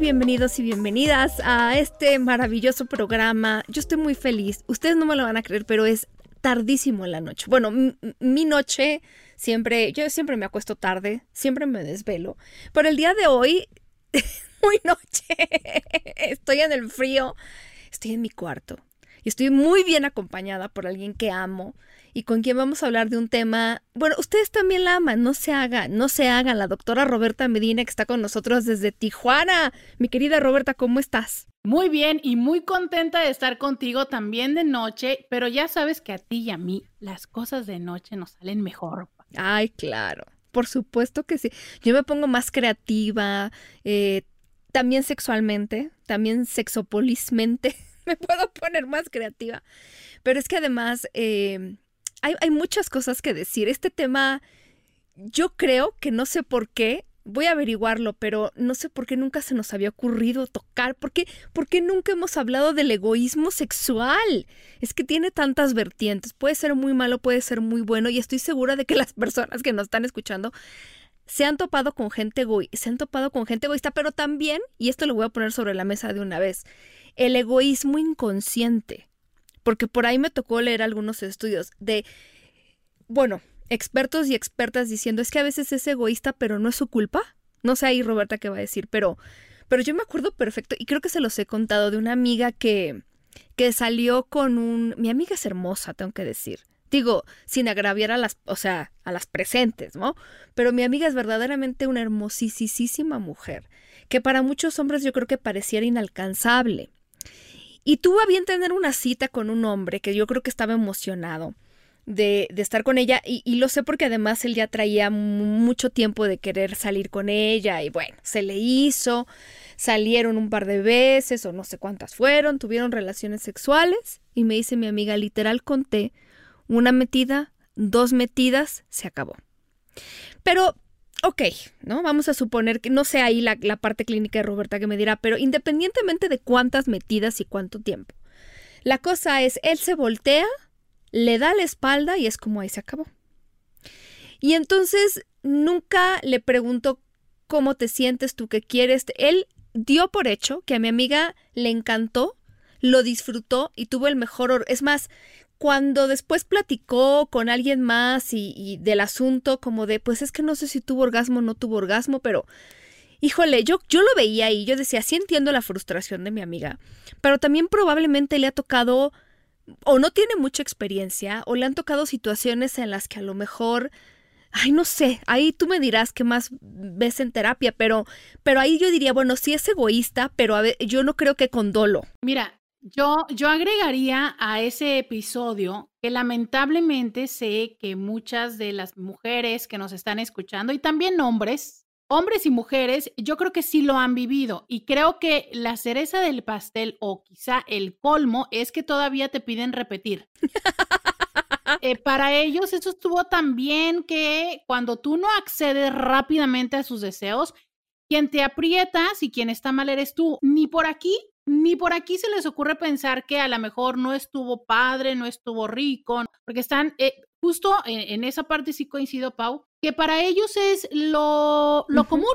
Bienvenidos y bienvenidas a este maravilloso programa. Yo estoy muy feliz. Ustedes no me lo van a creer, pero es tardísimo en la noche. Bueno, mi noche siempre, yo siempre me acuesto tarde, siempre me desvelo, pero el día de hoy, muy noche, estoy en el frío, estoy en mi cuarto y estoy muy bien acompañada por alguien que amo y con quien vamos a hablar de un tema, bueno, ustedes también la aman, no se hagan, no se hagan. La doctora Roberta Medina que está con nosotros desde Tijuana. Mi querida Roberta, ¿cómo estás? Muy bien y muy contenta de estar contigo también de noche, pero ya sabes que a ti y a mí las cosas de noche nos salen mejor. Ay, claro, por supuesto que sí. Yo me pongo más creativa, eh, también sexualmente, también sexopolismente, me puedo poner más creativa. Pero es que además... Eh, hay, muchas cosas que decir. Este tema, yo creo que no sé por qué, voy a averiguarlo, pero no sé por qué nunca se nos había ocurrido tocar, ¿por por qué nunca hemos hablado del egoísmo sexual? Es que tiene tantas vertientes, puede ser muy malo, puede ser muy bueno, y estoy segura de que las personas que nos están escuchando se han topado con gente egoísta, se han topado con gente egoísta, pero también, y esto lo voy a poner sobre la mesa de una vez, el egoísmo inconsciente porque por ahí me tocó leer algunos estudios de, bueno, expertos y expertas diciendo, es que a veces es egoísta, pero no es su culpa. No sé ahí Roberta qué va a decir, pero, pero yo me acuerdo perfecto y creo que se los he contado de una amiga que, que salió con un... Mi amiga es hermosa, tengo que decir. Digo, sin agraviar a las, o sea, a las presentes, ¿no? Pero mi amiga es verdaderamente una hermosísima mujer, que para muchos hombres yo creo que pareciera inalcanzable. Y tuvo a bien tener una cita con un hombre que yo creo que estaba emocionado de, de estar con ella y, y, lo sé porque además él ya traía mucho tiempo de querer salir con ella y bueno, se le hizo, salieron un par de veces o no sé cuántas fueron, tuvieron relaciones sexuales y me dice mi amiga, literal conté, una metida, dos metidas, se acabó. Pero ok, ¿no? Vamos a suponer que no sé ahí la, la, parte clínica de Roberta que me dirá, pero independientemente de cuántas metidas y cuánto tiempo, la cosa es, él se voltea, le da la espalda y es como ahí se acabó. Y entonces nunca le pregunto cómo te sientes, tú qué quieres. Él dio por hecho que a mi amiga le encantó, lo disfrutó y tuvo el mejor... Es más, cuando después platicó con alguien más y, del asunto, como de, pues es que no sé si tuvo orgasmo o no tuvo orgasmo, pero híjole, yo, yo lo veía y yo decía, sí entiendo la frustración de mi amiga, pero también probablemente le ha tocado o no tiene mucha experiencia o le han tocado situaciones en las que a lo mejor ay, no sé, ahí tú me dirás qué más ves en terapia, pero, pero ahí yo diría, bueno, sí es egoísta, pero a yo no creo que con dolo. Mira, yo, yo agregaría a ese episodio que lamentablemente sé que muchas de las mujeres que nos están escuchando y también hombres, hombres y mujeres, yo creo que sí lo han vivido y creo que la cereza del pastel o quizá el colmo es que todavía te piden repetir. Eh, para ellos eso estuvo tan bien que cuando tú no accedes rápidamente a sus deseos, quien te aprietas y quien está mal eres tú. Ni por aquí ni por aquí se les ocurre pensar que a lo mejor no estuvo padre, no estuvo rico, porque están eh, justo en, esa parte sí coincido, Pau, que para ellos es lo, lo común.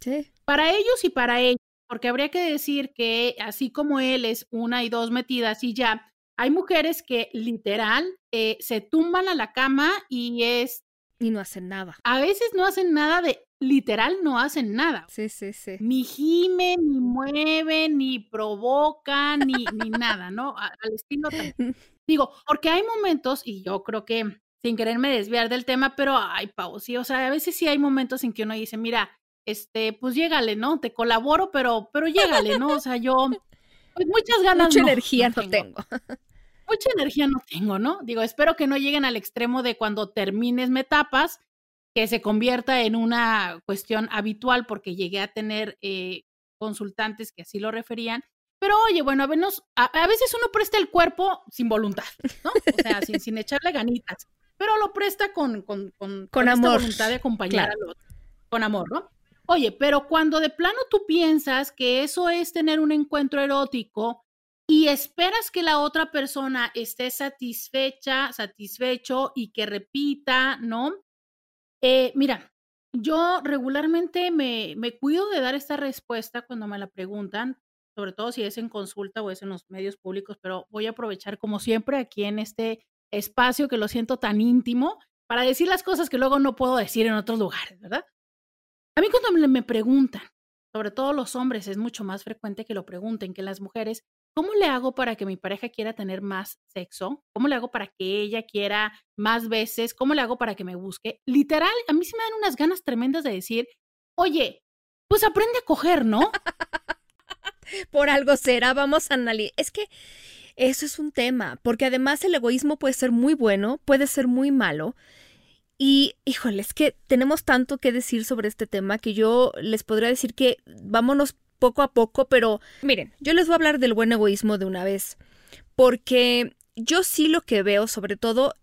Sí. Para ellos y para ellos, porque habría que decir que así como él es una y dos metidas y ya, hay mujeres que literal eh, se tumban a la cama y es... Y no hacen nada. A veces no hacen nada de literal no hacen nada. Sí, sí, sí. Ni gimen, ni mueven, ni provocan, ni, ni nada, ¿no? Al estilo. Digo, porque hay momentos, y yo creo que sin quererme desviar del tema, pero ay, Pau, sí, o sea, a veces sí hay momentos en que uno dice, mira, este, pues llégale, ¿no? Te colaboro, pero, pero llégale, ¿no? O sea, yo, pues muchas ganas. Mucha energía no tengo. Mucha energía no tengo, ¿no? Digo, espero que no lleguen al extremo de cuando termines me tapas que se convierta en una cuestión habitual, porque llegué a tener eh, consultantes que así lo referían, Pero oye, bueno, a, a, veces uno presta el cuerpo sin voluntad, ¿no? O sea, sin, sin echarle ganitas, pero lo presta con, con, con, con, amor. voluntad de acompañar al otro, con amor, ¿no? Oye, pero cuando de plano tú piensas que eso es tener un encuentro erótico y esperas que la otra persona esté satisfecha, satisfecho y que repita, ¿no? Eh, mira, yo regularmente me, me cuido de dar esta respuesta cuando me la preguntan, sobre todo si es en consulta o es en los medios públicos, pero voy a aprovechar como siempre aquí en este espacio que lo siento tan íntimo para decir las cosas que luego no puedo decir en otros lugares, ¿verdad? A mí cuando me preguntan, sobre todo los hombres, es mucho más frecuente que lo pregunten que las mujeres, ¿cómo le hago para que mi pareja quiera tener más sexo? ¿Cómo le hago para que ella quiera más veces? ¿Cómo le hago para que me busque? Literal, a mí sí me dan unas ganas tremendas de decir, oye, pues aprende a coger, ¿no? Por algo será, vamos a analizar. Es que eso es un tema, porque además el egoísmo puede ser muy bueno, puede ser muy malo. Y híjole, es que tenemos tanto que decir sobre este tema que yo les podría decir que vámonos poco a poco, pero miren, yo les voy a hablar del buen egoísmo de una vez, porque yo sí lo que veo, sobre todo,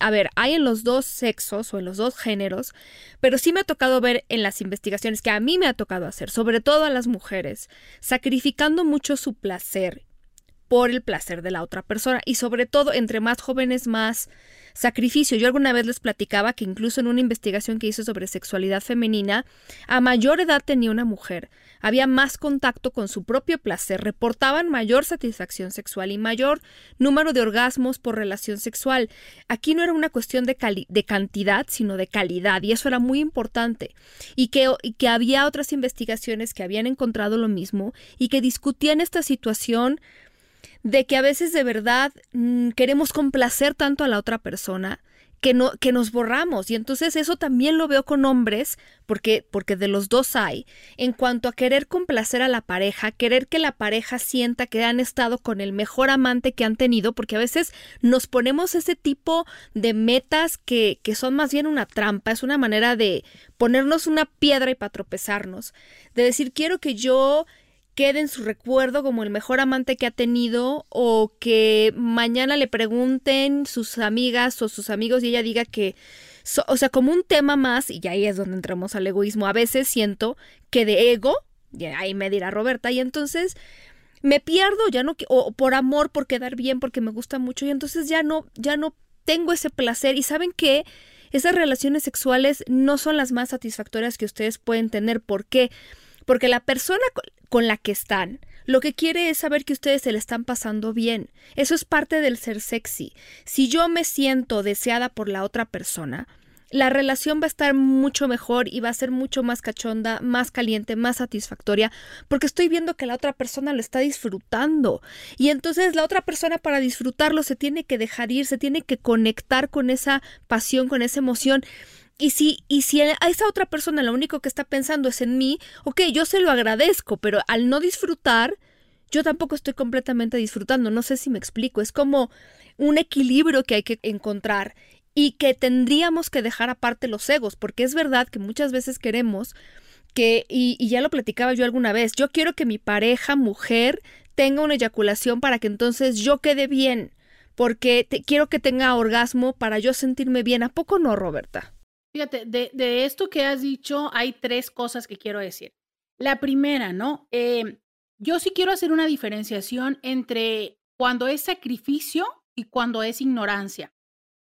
a ver, hay en los dos sexos o en los dos géneros, pero sí me ha tocado ver en las investigaciones que a mí me ha tocado hacer, sobre todo a las mujeres, sacrificando mucho su placer por el placer de la otra persona y sobre todo entre más jóvenes más sacrificio. Yo alguna vez les platicaba que incluso en una investigación que hice sobre sexualidad femenina, a mayor edad tenía una mujer, había más contacto con su propio placer, reportaban mayor satisfacción sexual y mayor número de orgasmos por relación sexual. Aquí no era una cuestión de, de cantidad, sino de calidad, y eso era muy importante. Y que, y que había otras investigaciones que habían encontrado lo mismo y que discutían esta situación de que a veces de verdad mm, queremos complacer tanto a la otra persona que, no, que nos borramos. Y entonces eso también lo veo con hombres, porque, porque de los dos hay, en cuanto a querer complacer a la pareja, querer que la pareja sienta que han estado con el mejor amante que han tenido, porque a veces nos ponemos ese tipo de metas que, que son más bien una trampa, es una manera de ponernos una piedra y para tropezarnos, de decir, quiero que yo quede en su recuerdo como el mejor amante que ha tenido o que mañana le pregunten sus amigas o sus amigos y ella diga que, o sea, como un tema más, y ahí es donde entramos al egoísmo, a veces siento que de ego, y ahí me dirá Roberta, y entonces me pierdo, ya no, o por amor, por quedar bien, porque me gusta mucho, y entonces ya no, ya no tengo ese placer, y saben que esas relaciones sexuales no son las más satisfactorias que ustedes pueden tener, ¿por qué? Porque la persona con la que están lo que quiere es saber que ustedes se le están pasando bien. Eso es parte del ser sexy. Si yo me siento deseada por la otra persona, la relación va a estar mucho mejor y va a ser mucho más cachonda, más caliente, más satisfactoria, porque estoy viendo que la otra persona lo está disfrutando. Y entonces la otra persona para disfrutarlo se tiene que dejar ir, se tiene que conectar con esa pasión, con esa emoción. Y si, y si a esa otra persona lo único que está pensando es en mí, ok, yo se lo agradezco, pero al no disfrutar, yo tampoco estoy completamente disfrutando. No sé si me explico. Es como un equilibrio que hay que encontrar y que tendríamos que dejar aparte los egos, porque es verdad que muchas veces queremos que, y, y ya lo platicaba yo alguna vez, yo quiero que mi pareja, mujer, tenga una eyaculación para que entonces yo quede bien, porque te, quiero que tenga orgasmo para yo sentirme bien. ¿A poco no, Roberta? Fíjate, de, esto que has dicho, hay tres cosas que quiero decir. La primera, ¿no? Eh, yo sí quiero hacer una diferenciación entre cuando es sacrificio y cuando es ignorancia.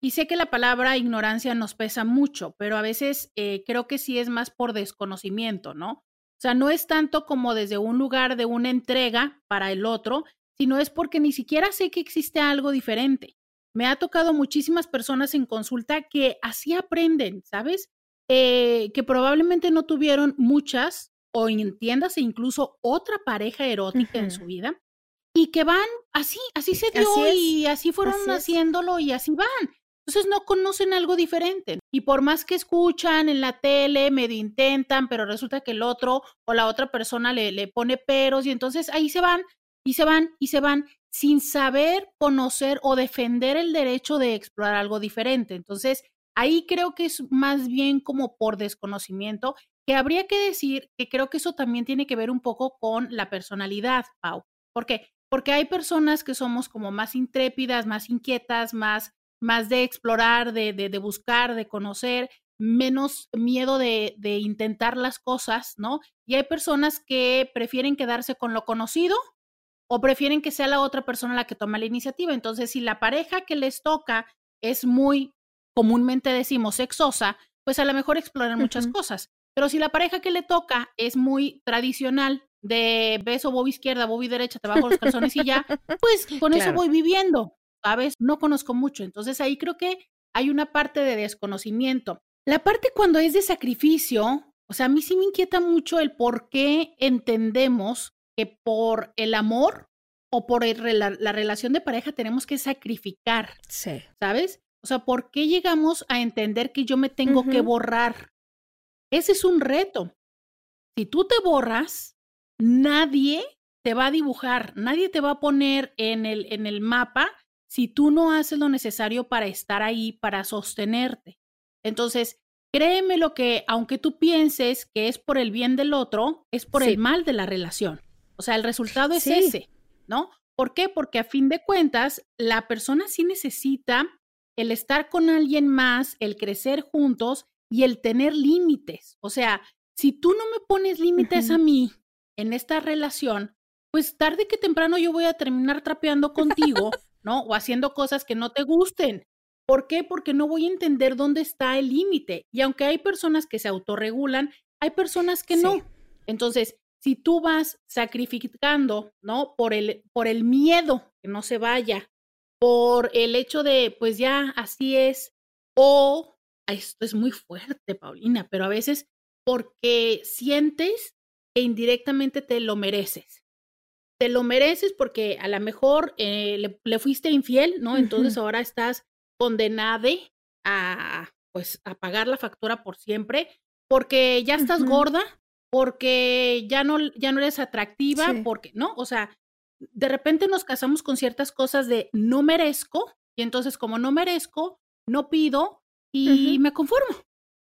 Y sé que la palabra ignorancia nos pesa mucho, pero a veces eh, creo que sí es más por desconocimiento, ¿no? O sea, no es tanto como desde un lugar de una entrega para el otro, sino es porque ni siquiera sé que existe algo diferente. Me ha tocado muchísimas personas en consulta que así aprenden, ¿sabes? Eh, que probablemente no tuvieron muchas o entiéndase incluso otra pareja erótica en su vida y que van así, así se dio y así fueron haciéndolo y así van. Entonces no conocen algo diferente. Y por más que escuchan en la tele, medio intentan, pero resulta que el otro o la otra persona le, le pone peros y entonces ahí se van y se van y se van sin saber conocer o defender el derecho de explorar algo diferente. Entonces, ahí creo que es más bien como por desconocimiento, que habría que decir que creo que eso también tiene que ver un poco con la personalidad, Pau, ¿Por qué? Porque hay personas que somos como más intrépidas, más inquietas, más, más de explorar, de, de, de buscar, de conocer, menos miedo de, de, intentar las cosas, ¿no? Y hay personas que prefieren quedarse con lo conocido o prefieren que sea la otra persona la que toma la iniciativa. Entonces, si la pareja que les toca es muy, comúnmente decimos, sexosa, pues a lo mejor exploran muchas cosas. Pero si la pareja que le toca es muy tradicional, de beso, bobo izquierda, bobo derecha, te bajo los calzones y ya, pues con eso voy viviendo, ¿sabes? No conozco mucho. Entonces ahí creo que hay una parte de desconocimiento. La parte cuando es de sacrificio, o sea, a mí sí me inquieta mucho el por qué entendemos que por el amor o por la, la, relación de pareja tenemos que sacrificar. Sí. ¿Sabes? O sea, ¿por qué llegamos a entender que yo me tengo uh -huh. que borrar? Ese es un reto. Si tú te borras, nadie te va a dibujar, nadie te va a poner en el, en el mapa si tú no haces lo necesario para estar ahí, para sostenerte. Entonces, créeme lo que, aunque tú pienses que es por el bien del otro, es por sí. el mal de la relación. O sea, el resultado es sí. ese, ¿no? ¿Por qué? Porque a fin de cuentas, la persona sí necesita el estar con alguien más, el crecer juntos y el tener límites. O sea, si tú no me pones límites uh -huh. a mí en esta relación, pues tarde que temprano yo voy a terminar trapeando contigo, ¿no? O haciendo cosas que no te gusten. ¿Por qué? Porque no voy a entender dónde está el límite. Y aunque hay personas que se autorregulan, hay personas que sí. no. Entonces, si tú vas sacrificando, ¿no? Por el, por el miedo que no se vaya, por el hecho de, pues ya así es, o esto es muy fuerte, Paulina, pero a veces porque sientes que indirectamente te lo mereces. Te lo mereces porque a lo mejor eh, le, le, fuiste infiel, ¿no? Entonces uh -huh. ahora estás condenada a, pues, a pagar la factura por siempre, porque ya estás uh -huh. gorda, porque ya no, ya no eres atractiva, sí. porque, ¿no? O sea, de repente nos casamos con ciertas cosas de no merezco, y entonces como no merezco, no pido y uh -huh. me conformo.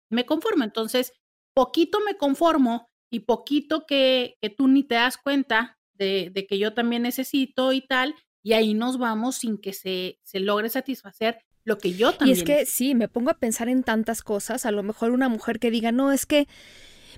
Me conformo. Entonces, poquito me conformo y poquito que, que tú ni te das cuenta de, de, que yo también necesito y tal, y ahí nos vamos sin que se, se logre satisfacer lo que yo también. Y es que sí, me pongo a pensar en tantas cosas, a lo mejor una mujer que diga, no, es que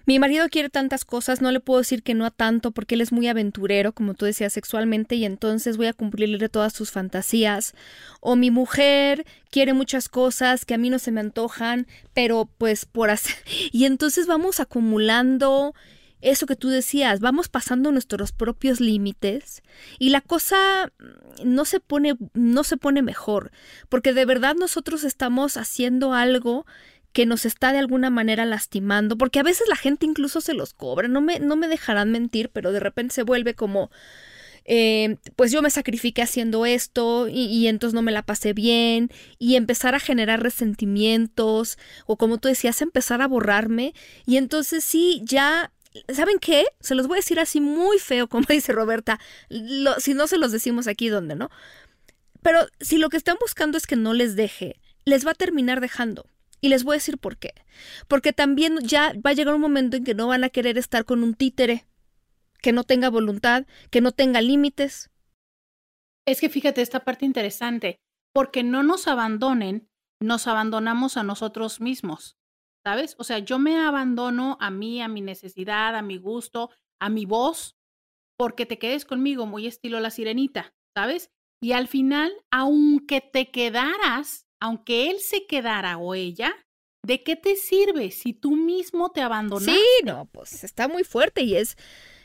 mi marido quiere tantas cosas, no le puedo decir que no a tanto porque él es muy aventurero, como tú decías, sexualmente, y entonces voy a cumplirle todas sus fantasías. O mi mujer quiere muchas cosas que a mí no se me antojan, pero pues por hacer... Y entonces vamos acumulando eso que tú decías, vamos pasando nuestros propios límites y la cosa no se pone no se pone mejor, porque de verdad nosotros estamos haciendo algo que nos está de alguna manera lastimando, porque a veces la gente incluso se los cobra, no me, no me dejarán mentir, pero de repente se vuelve como, eh, pues yo me sacrifiqué haciendo esto y, entonces no me la pasé bien y empezar a generar resentimientos o como tú decías, empezar a borrarme y entonces sí, ya ¿Saben qué? Se los voy a decir así muy feo, como dice Roberta, si no se los decimos aquí, ¿dónde, no? Pero si lo que están buscando es que no les deje, les va a terminar dejando. Y les voy a decir por qué. Porque también ya va a llegar un momento en que no van a querer estar con un títere que no tenga voluntad, que no tenga límites. Es que fíjate esta parte interesante, porque no nos abandonen, nos abandonamos a nosotros mismos, ¿sabes? O sea, yo me abandono a mí, a mi necesidad, a mi gusto, a mi voz, porque te quedes conmigo, muy estilo la sirenita, ¿sabes? Y al final, aunque te quedaras aunque él se quedara o ella, ¿de qué te sirve si tú mismo te abandonaste? Sí, no, pues está muy fuerte y es,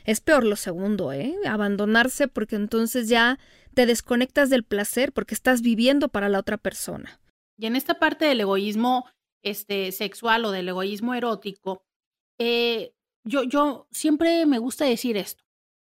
es peor lo segundo, ¿eh? Abandonarse porque entonces ya te desconectas del placer porque estás viviendo para la otra persona. Y en esta parte del egoísmo este, sexual o del egoísmo erótico, eh, yo, yo siempre me gusta decir esto.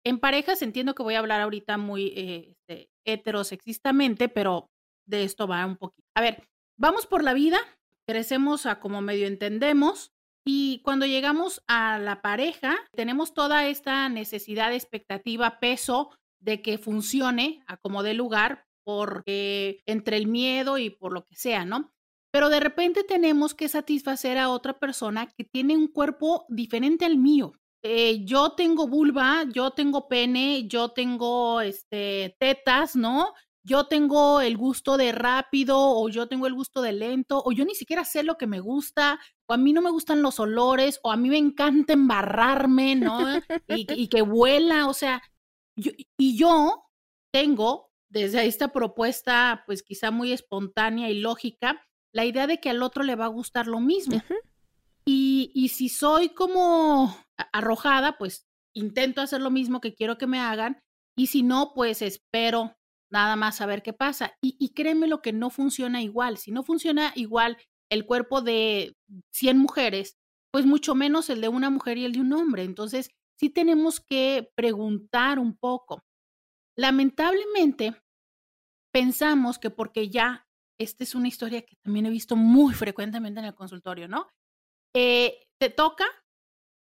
En parejas entiendo que voy a hablar ahorita muy eh, este, heterosexistamente, pero de esto va un poquito. A ver, vamos por la vida, crecemos a como medio entendemos y cuando llegamos a la pareja tenemos toda esta necesidad, expectativa, peso de que funcione a como de lugar porque entre el miedo y por lo que sea, ¿no? Pero de repente tenemos que satisfacer a otra persona que tiene un cuerpo diferente al mío. eh, yo tengo vulva, yo tengo pene, yo tengo este, tetas, ¿no? Yo tengo el gusto de rápido o yo tengo el gusto de lento o yo ni siquiera sé lo que me gusta o a mí no me gustan los olores o a mí me encanta embarrarme, ¿no? y, y que vuela, o sea, y yo tengo desde esta propuesta, pues quizá muy espontánea y lógica, la idea de que al otro le va a gustar lo mismo. y, y si soy como arrojada, pues intento hacer lo mismo que quiero que me hagan y si no, pues espero nada más a ver qué pasa. Y, créeme lo que no funciona igual. Si no funciona igual el cuerpo de 100 mujeres, pues mucho menos el de una mujer y el de un hombre. Entonces, sí tenemos que preguntar un poco. Lamentablemente, pensamos que porque ya, esta es una historia que también he visto muy frecuentemente en el consultorio, ¿no? Eh, te toca,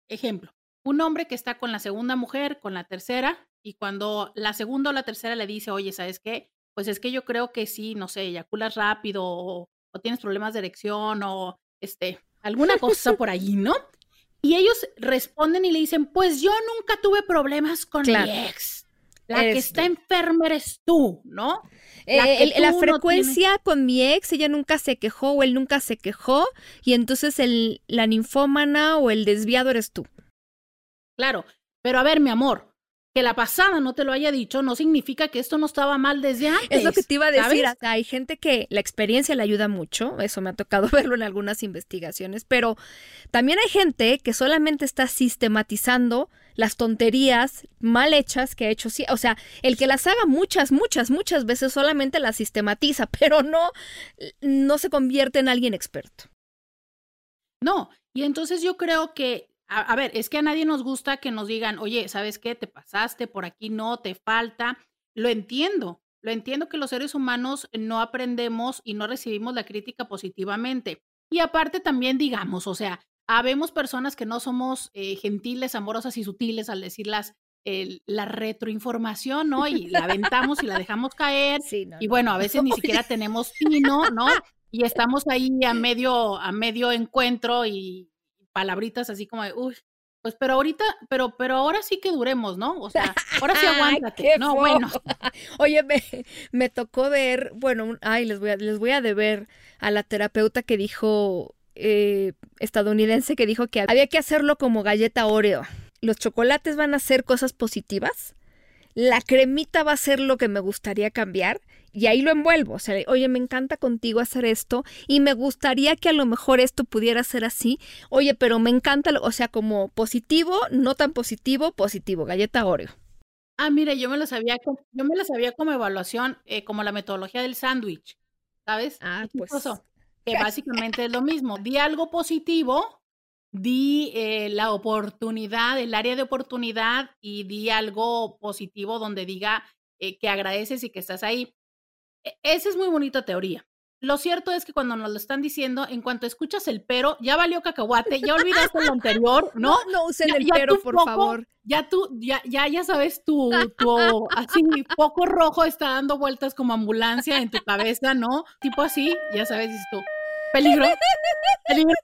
ejemplo, un hombre que está con la segunda mujer, con la tercera, y cuando la segunda o la tercera le dice, oye, ¿sabes qué? Pues es que yo creo que sí, no sé, eyaculas rápido o, o tienes problemas de erección o este, alguna cosa por allí, ¿no? Y ellos responden y le dicen, pues yo nunca tuve problemas con mi ex. La que está enferma eres tú, ¿no? La, eh, la frecuencia con mi ex, ella nunca se quejó o él nunca se quejó, y entonces el, la ninfómana o el desviado eres tú. Claro, pero a ver, mi amor, que la pasada no te lo haya dicho no significa que esto no estaba mal desde antes. Es lo que te iba a decir. hay gente que la experiencia le ayuda mucho, eso me ha tocado verlo en algunas investigaciones, pero también hay gente que solamente está sistematizando las tonterías mal hechas que ha hecho. O sea, el que las haga muchas, muchas, muchas veces solamente las sistematiza, pero no, no se convierte en alguien experto. No, y entonces yo creo que a, ver, es que a nadie nos gusta que nos digan, oye, ¿sabes qué? Te pasaste, por aquí no, te falta. Lo entiendo, lo entiendo que los seres humanos no aprendemos y no recibimos la crítica positivamente. Y aparte también digamos, o sea, habemos personas que no somos eh, gentiles, amorosas y sutiles al decirlas la retroinformación, ¿no? Y la aventamos y la dejamos caer. y bueno, a veces ni siquiera tenemos tino, ¿no? Y estamos ahí a medio, a medio encuentro y palabritas así como de, uy, pues pero ahorita, pero, pero ahora sí que duremos, ¿no? O sea, ahora sí aguántate. no, bueno. Oye, me, me, tocó ver, bueno, ay, les voy a, les voy a deber a la terapeuta que dijo, eh, estadounidense, que dijo que había que hacerlo como galleta Oreo. Los chocolates van a ser cosas positivas, la cremita va a ser lo que me gustaría cambiar y ahí lo envuelvo. O sea, oye, me encanta contigo hacer esto y me gustaría que a lo mejor esto pudiera ser así. Oye, pero me encanta, o sea, como positivo, no tan positivo, positivo, galleta Oreo. Ah, mire, yo me lo sabía, yo me lo sabía como evaluación, eh, como la metodología del sándwich, ¿sabes? Ah, pues. Que básicamente es lo mismo. Di algo positivo, di eh, la oportunidad, el área de oportunidad y di algo positivo donde diga eh, que agradeces y que estás ahí. E, esa es muy bonita teoría. Lo cierto es que cuando nos lo están diciendo, en cuanto escuchas el pero, ya valió cacahuate, ya olvidaste lo anterior, ¿no? No, usen el pero, por favor. Ya tú, ya, ya, ya sabes, tu, tu, así, poco rojo está dando vueltas como ambulancia en tu cabeza, ¿no? Tipo así, ya sabes, dices tú, peligro, peligro.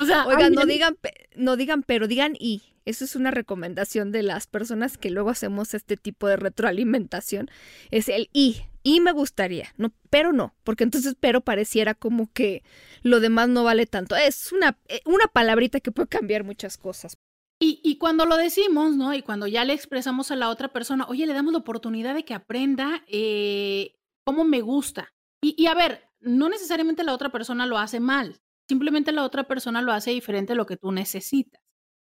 O sea, Oigan, no digan, no digan pero, digan y. Eso es una recomendación de las personas que luego hacemos este tipo de retroalimentación. Es el y. Y me gustaría, no, pero no, porque entonces pero pareciera como que lo demás no vale tanto. Es una, eh, una palabrita que puede cambiar muchas cosas. Y, y, cuando lo decimos, ¿no? Y cuando ya le expresamos a la otra persona, oye, le damos la oportunidad de que aprenda eh, cómo me gusta. Y, y, a ver, no necesariamente la otra persona lo hace mal, simplemente la otra persona lo hace diferente a lo que tú necesitas.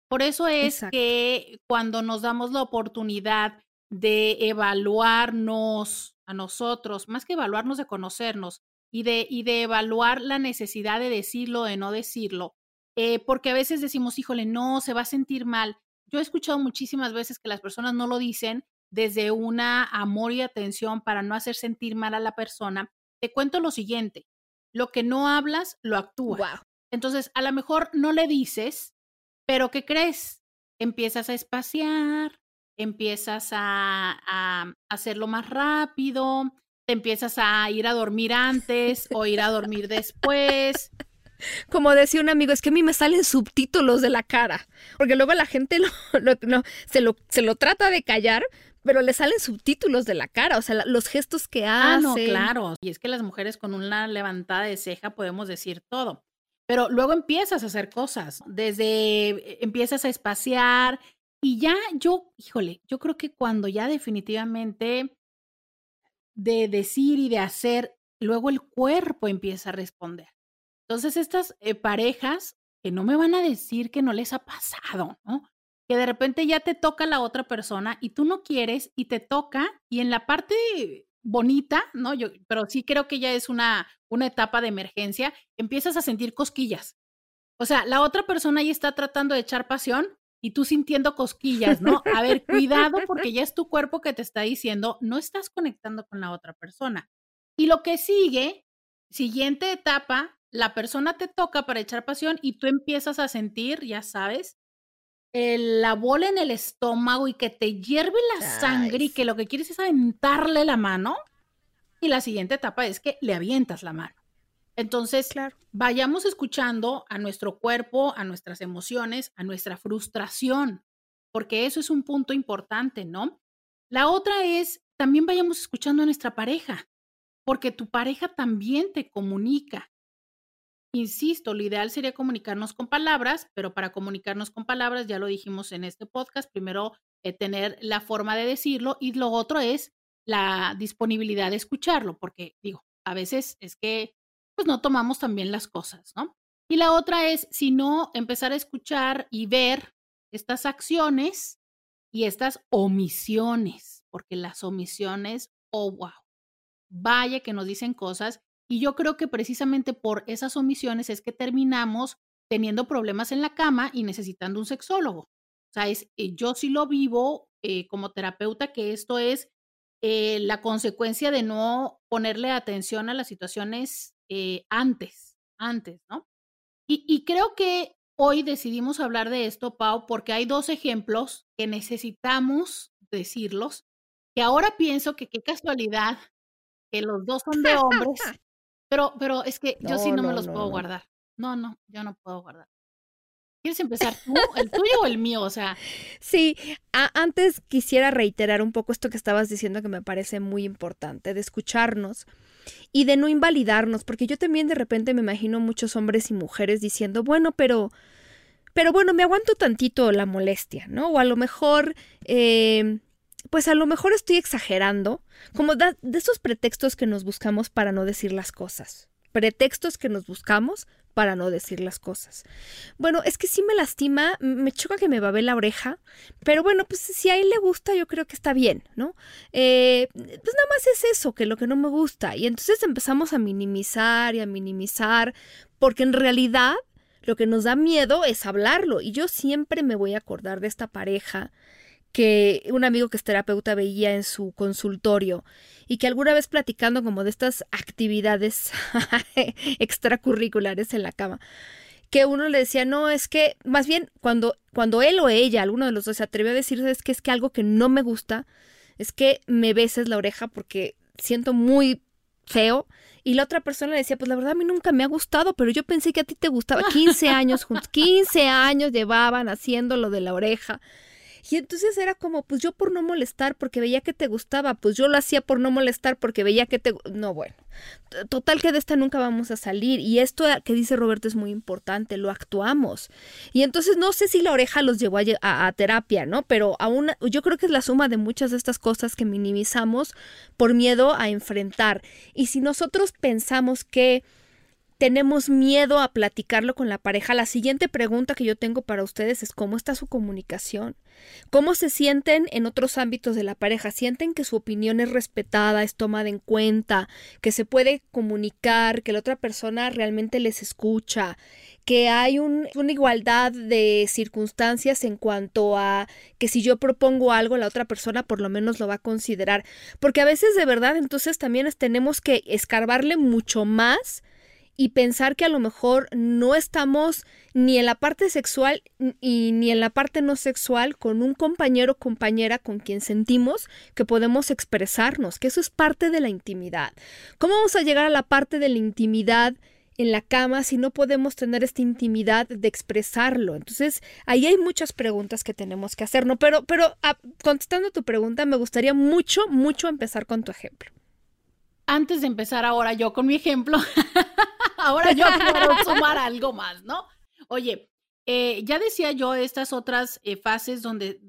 Por eso es que cuando nos damos la oportunidad de evaluarnos a nosotros, más que evaluarnos de conocernos y de, y de evaluar la necesidad de decirlo, de no decirlo, eh, porque a veces decimos, híjole, no, se va a sentir mal. Yo he escuchado muchísimas veces que las personas no lo dicen desde una amor y atención para no hacer sentir mal a la persona. Te cuento lo siguiente, lo que no hablas, lo actúas. Entonces, a lo mejor no le dices, pero ¿qué crees? Empiezas a espaciar, empiezas a, hacerlo más rápido, te empiezas a ir a dormir antes o ir a dormir después. Como decía un amigo, es que a mí me salen subtítulos de la cara, porque luego la gente se, lo, se lo trata de callar, pero le salen subtítulos de la cara, o sea, los gestos que hacen. Ah, no, claro. Y es que las mujeres con una levantada de ceja podemos decir todo. Pero luego empiezas a hacer cosas, desde empiezas a espaciar y ya yo, híjole, yo creo que cuando ya definitivamente de decir y de hacer, luego el cuerpo empieza a responder. Entonces estas eh, parejas que no me van a decir que no les ha pasado, ¿no? Que de repente ya te toca la otra persona y tú no quieres y te toca y en la parte bonita, ¿no? Yo, pero sí creo que ya es una, una etapa de emergencia, empiezas a sentir cosquillas. O sea, la otra persona ya está tratando de echar pasión y tú sintiendo cosquillas, ¿no? A ver, cuidado porque ya es tu cuerpo que te está diciendo, no estás conectando con la otra persona. Y lo que sigue, siguiente etapa, la persona te toca para echar pasión y tú empiezas a sentir, ya sabes, la bola en el estómago y que te hierve la sangre y que lo que quieres es aventarle la mano. Y la siguiente etapa es que le avientas la mano. Entonces, vayamos escuchando a nuestro cuerpo, a nuestras emociones, a nuestra frustración, porque eso es un punto importante, ¿no? La otra es, también vayamos escuchando a nuestra pareja, porque tu pareja también te comunica. Insisto, lo ideal sería comunicarnos con palabras, pero para comunicarnos con palabras, ya lo dijimos en este podcast, primero eh, tener la forma de decirlo y lo otro es la disponibilidad de escucharlo, porque digo, a veces es que pues no tomamos también las cosas, ¿no? Y la otra es, si no, empezar a escuchar y ver estas acciones y estas omisiones, porque las omisiones, oh, wow, vaya que nos dicen cosas. Y yo creo que precisamente por esas omisiones es que terminamos teniendo problemas en la cama y necesitando un sexólogo. O sea, es, eh, yo sí lo vivo eh, como terapeuta, que esto es eh, la consecuencia de no ponerle atención a las situaciones eh, antes, antes, ¿no? Y, creo que hoy decidimos hablar de esto, Pau, porque hay dos ejemplos que necesitamos decirlos, que ahora pienso que qué casualidad que los dos son de hombres, pero, pero es que yo sí no, me los puedo guardar. No, no, yo no puedo guardar. ¿Quieres empezar tú, el tuyo o el mío? O sea. Sí, antes quisiera reiterar un poco esto que estabas diciendo que me parece muy importante, de escucharnos y de no invalidarnos, porque yo también de repente me imagino muchos hombres y mujeres diciendo, bueno, pero, pero bueno, me aguanto tantito la molestia, ¿no? O a lo mejor, eh, pues a lo mejor estoy exagerando, como de esos pretextos que nos buscamos para no decir las cosas, pretextos que nos buscamos para no decir las cosas. Bueno, es que sí me lastima, me choca que me babe la oreja, pero bueno, pues si a él le gusta, yo creo que está bien, ¿no? Eh, pues nada más es eso, que lo que no me gusta. Y entonces empezamos a minimizar y a minimizar, porque en realidad lo que nos da miedo es hablarlo. Y yo siempre me voy a acordar de esta pareja que un amigo que es terapeuta veía en su consultorio y que alguna vez platicando como de estas actividades extracurriculares en la cama, que uno le decía, no, es que más bien cuando, cuando él o ella, alguno de los dos se atrevió a decir, es que es que algo que no me gusta, es que me beses la oreja porque siento muy feo. Y la otra persona le decía, pues la verdad a mí nunca me ha gustado, pero yo pensé que a ti te gustaba. 15 años juntos, 15 años llevaban haciendo lo de la oreja. Y entonces era como, pues yo por no molestar, porque veía que te gustaba, pues yo lo hacía por no molestar, porque veía que te... No, bueno, total que de esta nunca vamos a salir. Y esto que dice Roberto es muy importante, lo actuamos. Y entonces no sé si la oreja los llevó a, a terapia, ¿no? Pero aún yo creo que es la suma de muchas de estas cosas que minimizamos por miedo a enfrentar. Y si nosotros pensamos que tenemos miedo a platicarlo con la pareja. La siguiente pregunta que yo tengo para ustedes es cómo está su comunicación. ¿Cómo se sienten en otros ámbitos de la pareja? ¿Sienten que su opinión es respetada, es tomada en cuenta, que se puede comunicar, que la otra persona realmente les escucha, que hay una igualdad de circunstancias en cuanto a que si yo propongo algo, la otra persona por lo menos lo va a considerar? Porque a veces de verdad entonces también tenemos que escarbarle mucho más y pensar que a lo mejor no estamos ni en la parte sexual y ni en la parte no sexual con un compañero o compañera con quien sentimos que podemos expresarnos, que eso es parte de la intimidad. ¿Cómo vamos a llegar a la parte de la intimidad en la cama si no podemos tener esta intimidad de expresarlo? Entonces, ahí hay muchas preguntas que tenemos que hacer, ¿no? Pero, pero ah, contestando tu pregunta, me gustaría mucho, mucho empezar con tu ejemplo. Antes de empezar ahora yo con mi ejemplo, ahora yo quiero sumar algo más, ¿no? Oye, eh, ya decía yo estas otras eh, fases donde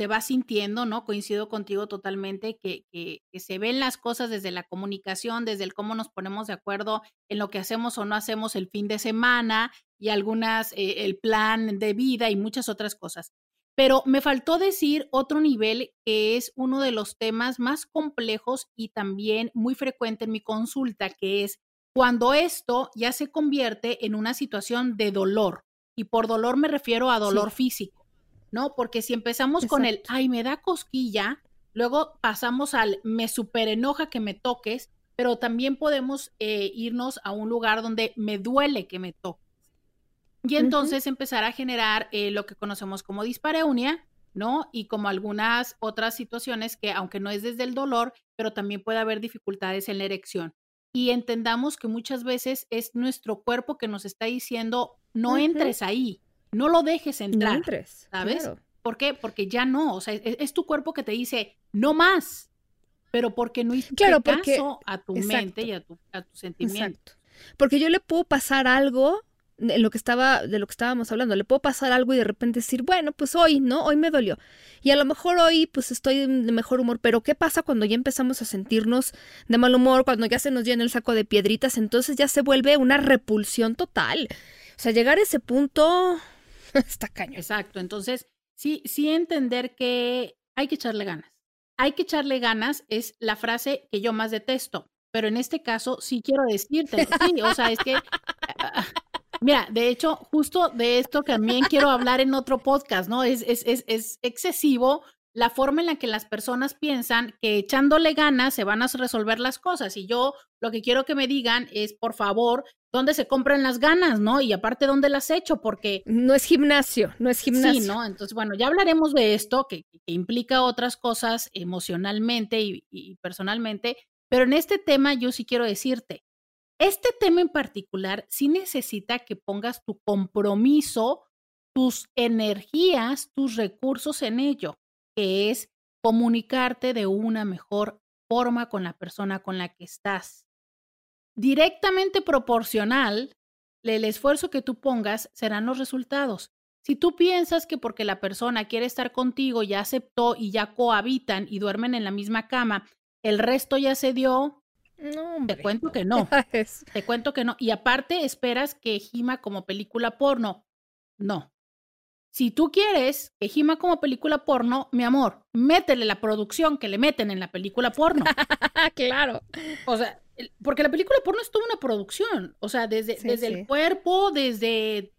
se va sintiendo, ¿no? Coincido contigo totalmente que, se ven las cosas desde la comunicación, desde el cómo nos ponemos de acuerdo en lo que hacemos o no hacemos el fin de semana y algunas, eh, el plan de vida y muchas otras cosas. Pero me faltó decir otro nivel que es uno de los temas más complejos y también muy frecuente en mi consulta, que es cuando esto ya se convierte en una situación de dolor. Y por dolor me refiero a dolor físico ¿no? Porque si empezamos con el, ay, me da cosquilla, luego pasamos al, me super enoja que me toques, pero también podemos eh, irnos a un lugar donde me duele que me toques. Y entonces empezar a generar eh, lo que conocemos como dispareunia, ¿no? Y como algunas otras situaciones que, aunque no es desde el dolor, pero también puede haber dificultades en la erección. Y entendamos que muchas veces es nuestro cuerpo que nos está diciendo, no entres ahí, no lo dejes entrar. No entres, ¿Sabes? ¿Por qué? Porque ya no. O sea, e-, es, tu cuerpo que te dice, no más. Pero porque no hiciste claro, caso a tu mente y a tu, a tu sentimiento. Porque yo le puedo pasar algo lo que estaba, de lo que estábamos hablando, le puedo pasar algo y de repente decir, bueno, pues hoy, ¿no? Hoy me dolió. Y a lo mejor hoy, pues estoy de mejor humor, pero ¿qué pasa cuando ya empezamos a sentirnos de mal humor, cuando ya se nos llena el saco de piedritas? Entonces ya se vuelve una repulsión total. O sea, llegar a ese punto, Está caño. Exacto. Entonces, sí, sí entender que hay que echarle ganas. Hay que echarle ganas es la frase que yo más detesto, pero en este caso sí quiero decirte, sí, o sea, es que, mira, de hecho, justo de esto también quiero hablar en otro podcast, ¿no? Es, es, es, es excesivo la forma en la que las personas piensan que echándole ganas se van a resolver las cosas. Y yo lo que quiero que me digan es, por favor, dónde se compran las ganas, ¿no? Y aparte, ¿dónde las hecho? Porque... No es gimnasio, no es gimnasio. Sí, ¿no? Entonces, bueno, ya hablaremos de esto, que, implica otras cosas emocionalmente y, y personalmente, pero en este tema yo sí quiero decirte, este tema en particular sí necesita que pongas tu compromiso, tus energías, tus recursos en ello que es comunicarte de una mejor forma con la persona con la que estás. Directamente proporcional, el esfuerzo que tú pongas serán los resultados. Si tú piensas que porque la persona quiere estar contigo, ya aceptó y ya cohabitan y duermen en la misma cama, el resto ya se dio, no, te cuento que no. te cuento que no. Y aparte esperas que gima como película porno. No, si tú quieres que gima como película porno, mi amor, métele la producción que le meten en la película porno. claro. O sea, porque la película porno es toda una producción. O sea, desde, desde el cuerpo, desde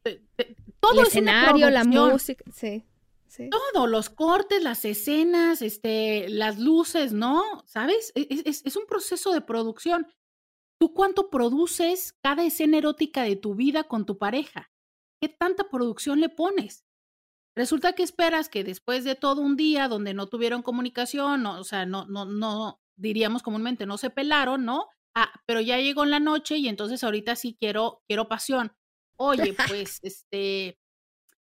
todo el escenario, la música. Sí. Sí. Todo, los cortes, las escenas, este, las luces, ¿no? ¿Sabes? E, e, es, es, un proceso de producción. ¿Tú cuánto produces cada escena erótica de tu vida con tu pareja? ¿Qué tanta producción le pones? Resulta que esperas que después de todo un día donde no tuvieron comunicación, o sea, no, no, no, diríamos comúnmente, no se pelaron, ¿no? Ah, pero ya llegó en la noche y entonces ahorita sí quiero, quiero pasión. Oye, pues, este,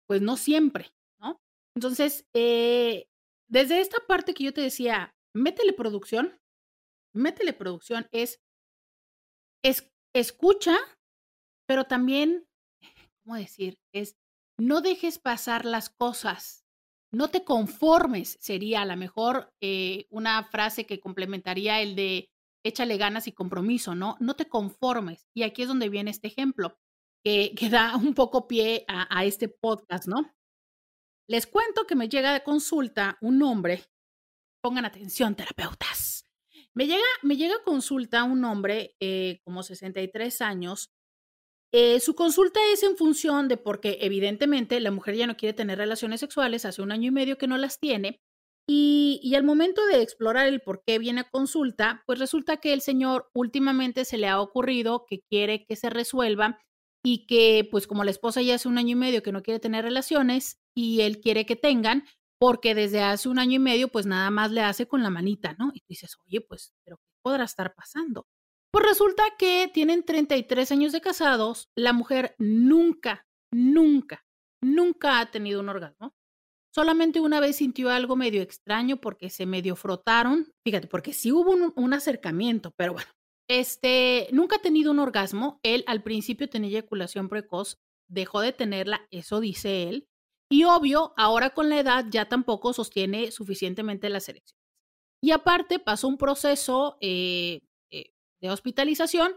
pues no siempre. Entonces, eh, desde esta parte que yo te decía, métele producción, métele producción, es, es escucha, pero también, ¿cómo decir? Es no dejes pasar las cosas, no te conformes, sería a lo mejor eh, una frase que complementaría el de échale ganas y compromiso, ¿no? No te conformes. Y aquí es donde viene este ejemplo, que, da un poco pie a, a este podcast, ¿no? Les cuento que me llega de consulta un hombre, pongan atención, terapeutas. Me llega, me llega a consulta un hombre eh, como 63 años eh, su consulta es en función de porque evidentemente la mujer ya no quiere tener relaciones sexuales, hace un año y medio que no las tiene, y, y, al momento de explorar el por qué viene a consulta, pues resulta que el señor últimamente se le ha ocurrido que quiere que se resuelva y que pues como la esposa ya hace un año y medio que no quiere tener relaciones y él quiere que tengan, porque desde hace un año y medio pues nada más le hace con la manita, ¿no? Y tú dices, oye, pues, pero ¿qué podrá estar pasando? Pues resulta que tienen 33 años de casados, la mujer nunca, nunca, nunca ha tenido un orgasmo. Solamente una vez sintió algo medio extraño porque se medio frotaron. Fíjate, porque sí hubo un, acercamiento, pero bueno, este, nunca ha tenido un orgasmo. Él al principio tenía eyaculación precoz, dejó de tenerla, eso dice él. Y obvio, ahora con la edad ya tampoco sostiene suficientemente las erecciones. Y aparte pasó un proceso eh, eh, de hospitalización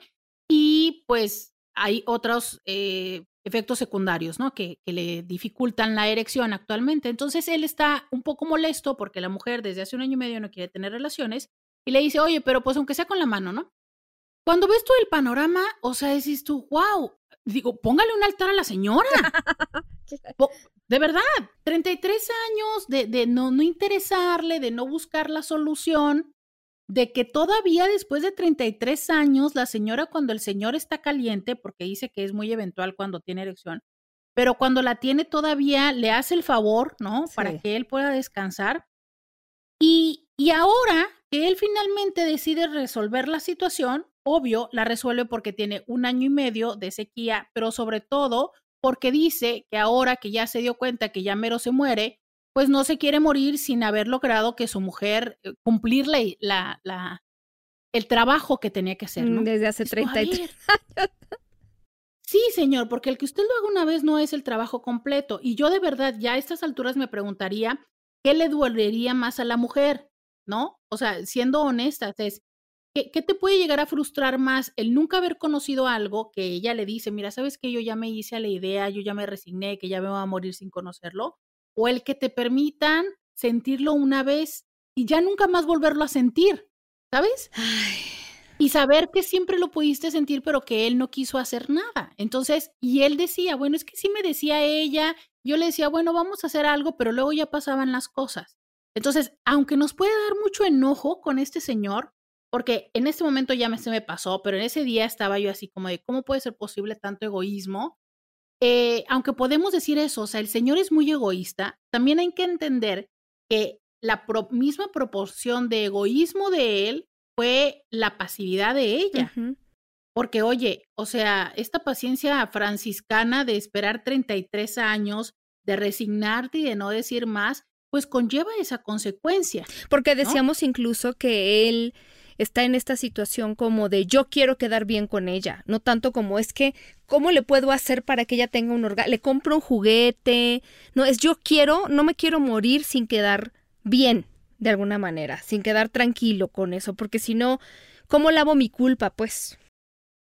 y pues hay otros eh, efectos secundarios, ¿no? Que, que, le dificultan la erección actualmente. Entonces él está un poco molesto porque la mujer desde hace un año y medio no quiere tener relaciones y le dice, oye, pero pues aunque sea con la mano, ¿no? Cuando ves todo el panorama, o sea, decís tú, wow, digo, póngale un altar a la señora. de verdad, 33 años de, de no, no interesarle, de no buscar la solución de que todavía después de 33 años, la señora cuando el señor está caliente, porque dice que es muy eventual cuando tiene erección, pero cuando la tiene todavía le hace el favor, ¿no? Para que él pueda descansar. Y, y ahora que él finalmente decide resolver la situación, obvio, la resuelve porque tiene un año y medio de sequía, pero sobre todo porque dice que ahora que ya se dio cuenta que ya mero se muere, pues no se quiere morir sin haber logrado que su mujer eh, cumplirle la, la, el trabajo que tenía que hacer, ¿no? Mm, desde hace 33 años. Sí, señor, porque el que usted lo haga una vez no es el trabajo completo. Y yo de verdad ya a estas alturas me preguntaría qué le dolería más a la mujer, ¿no? O sea, siendo honestas, es, ¿qué, ¿qué, te puede llegar a frustrar más el nunca haber conocido algo que ella le dice, mira, sabes que yo ya me hice a la idea, yo ya me resigné, que ya me voy a morir sin conocerlo? o el que te permitan sentirlo una vez y ya nunca más volverlo a sentir, ¿sabes? Y saber que siempre lo pudiste sentir, pero que él no quiso hacer nada. Entonces, y él decía, bueno, es que sí me decía ella, yo le decía, bueno, vamos a hacer algo, pero luego ya pasaban las cosas. Entonces, aunque nos puede dar mucho enojo con este señor, porque en este momento ya me, se me pasó, pero en ese día estaba yo así como de, ¿cómo puede ser posible tanto egoísmo? Eh, aunque podemos decir eso, o sea, el Señor es muy egoísta, también hay que entender que la misma proporción de egoísmo de Él fue la pasividad de ella. Porque, oye, o sea, esta paciencia franciscana de esperar 33 años, de resignarte y de no decir más, pues conlleva esa consecuencia. Porque decíamos incluso que Él está en esta situación como de yo quiero quedar bien con ella, no tanto como es que, ¿cómo le puedo hacer para que ella tenga un orgasmo? Le compro un juguete, no, es yo quiero, no me quiero morir sin quedar bien, de alguna manera, sin quedar tranquilo con eso, porque si no, ¿cómo lavo mi culpa? Pues...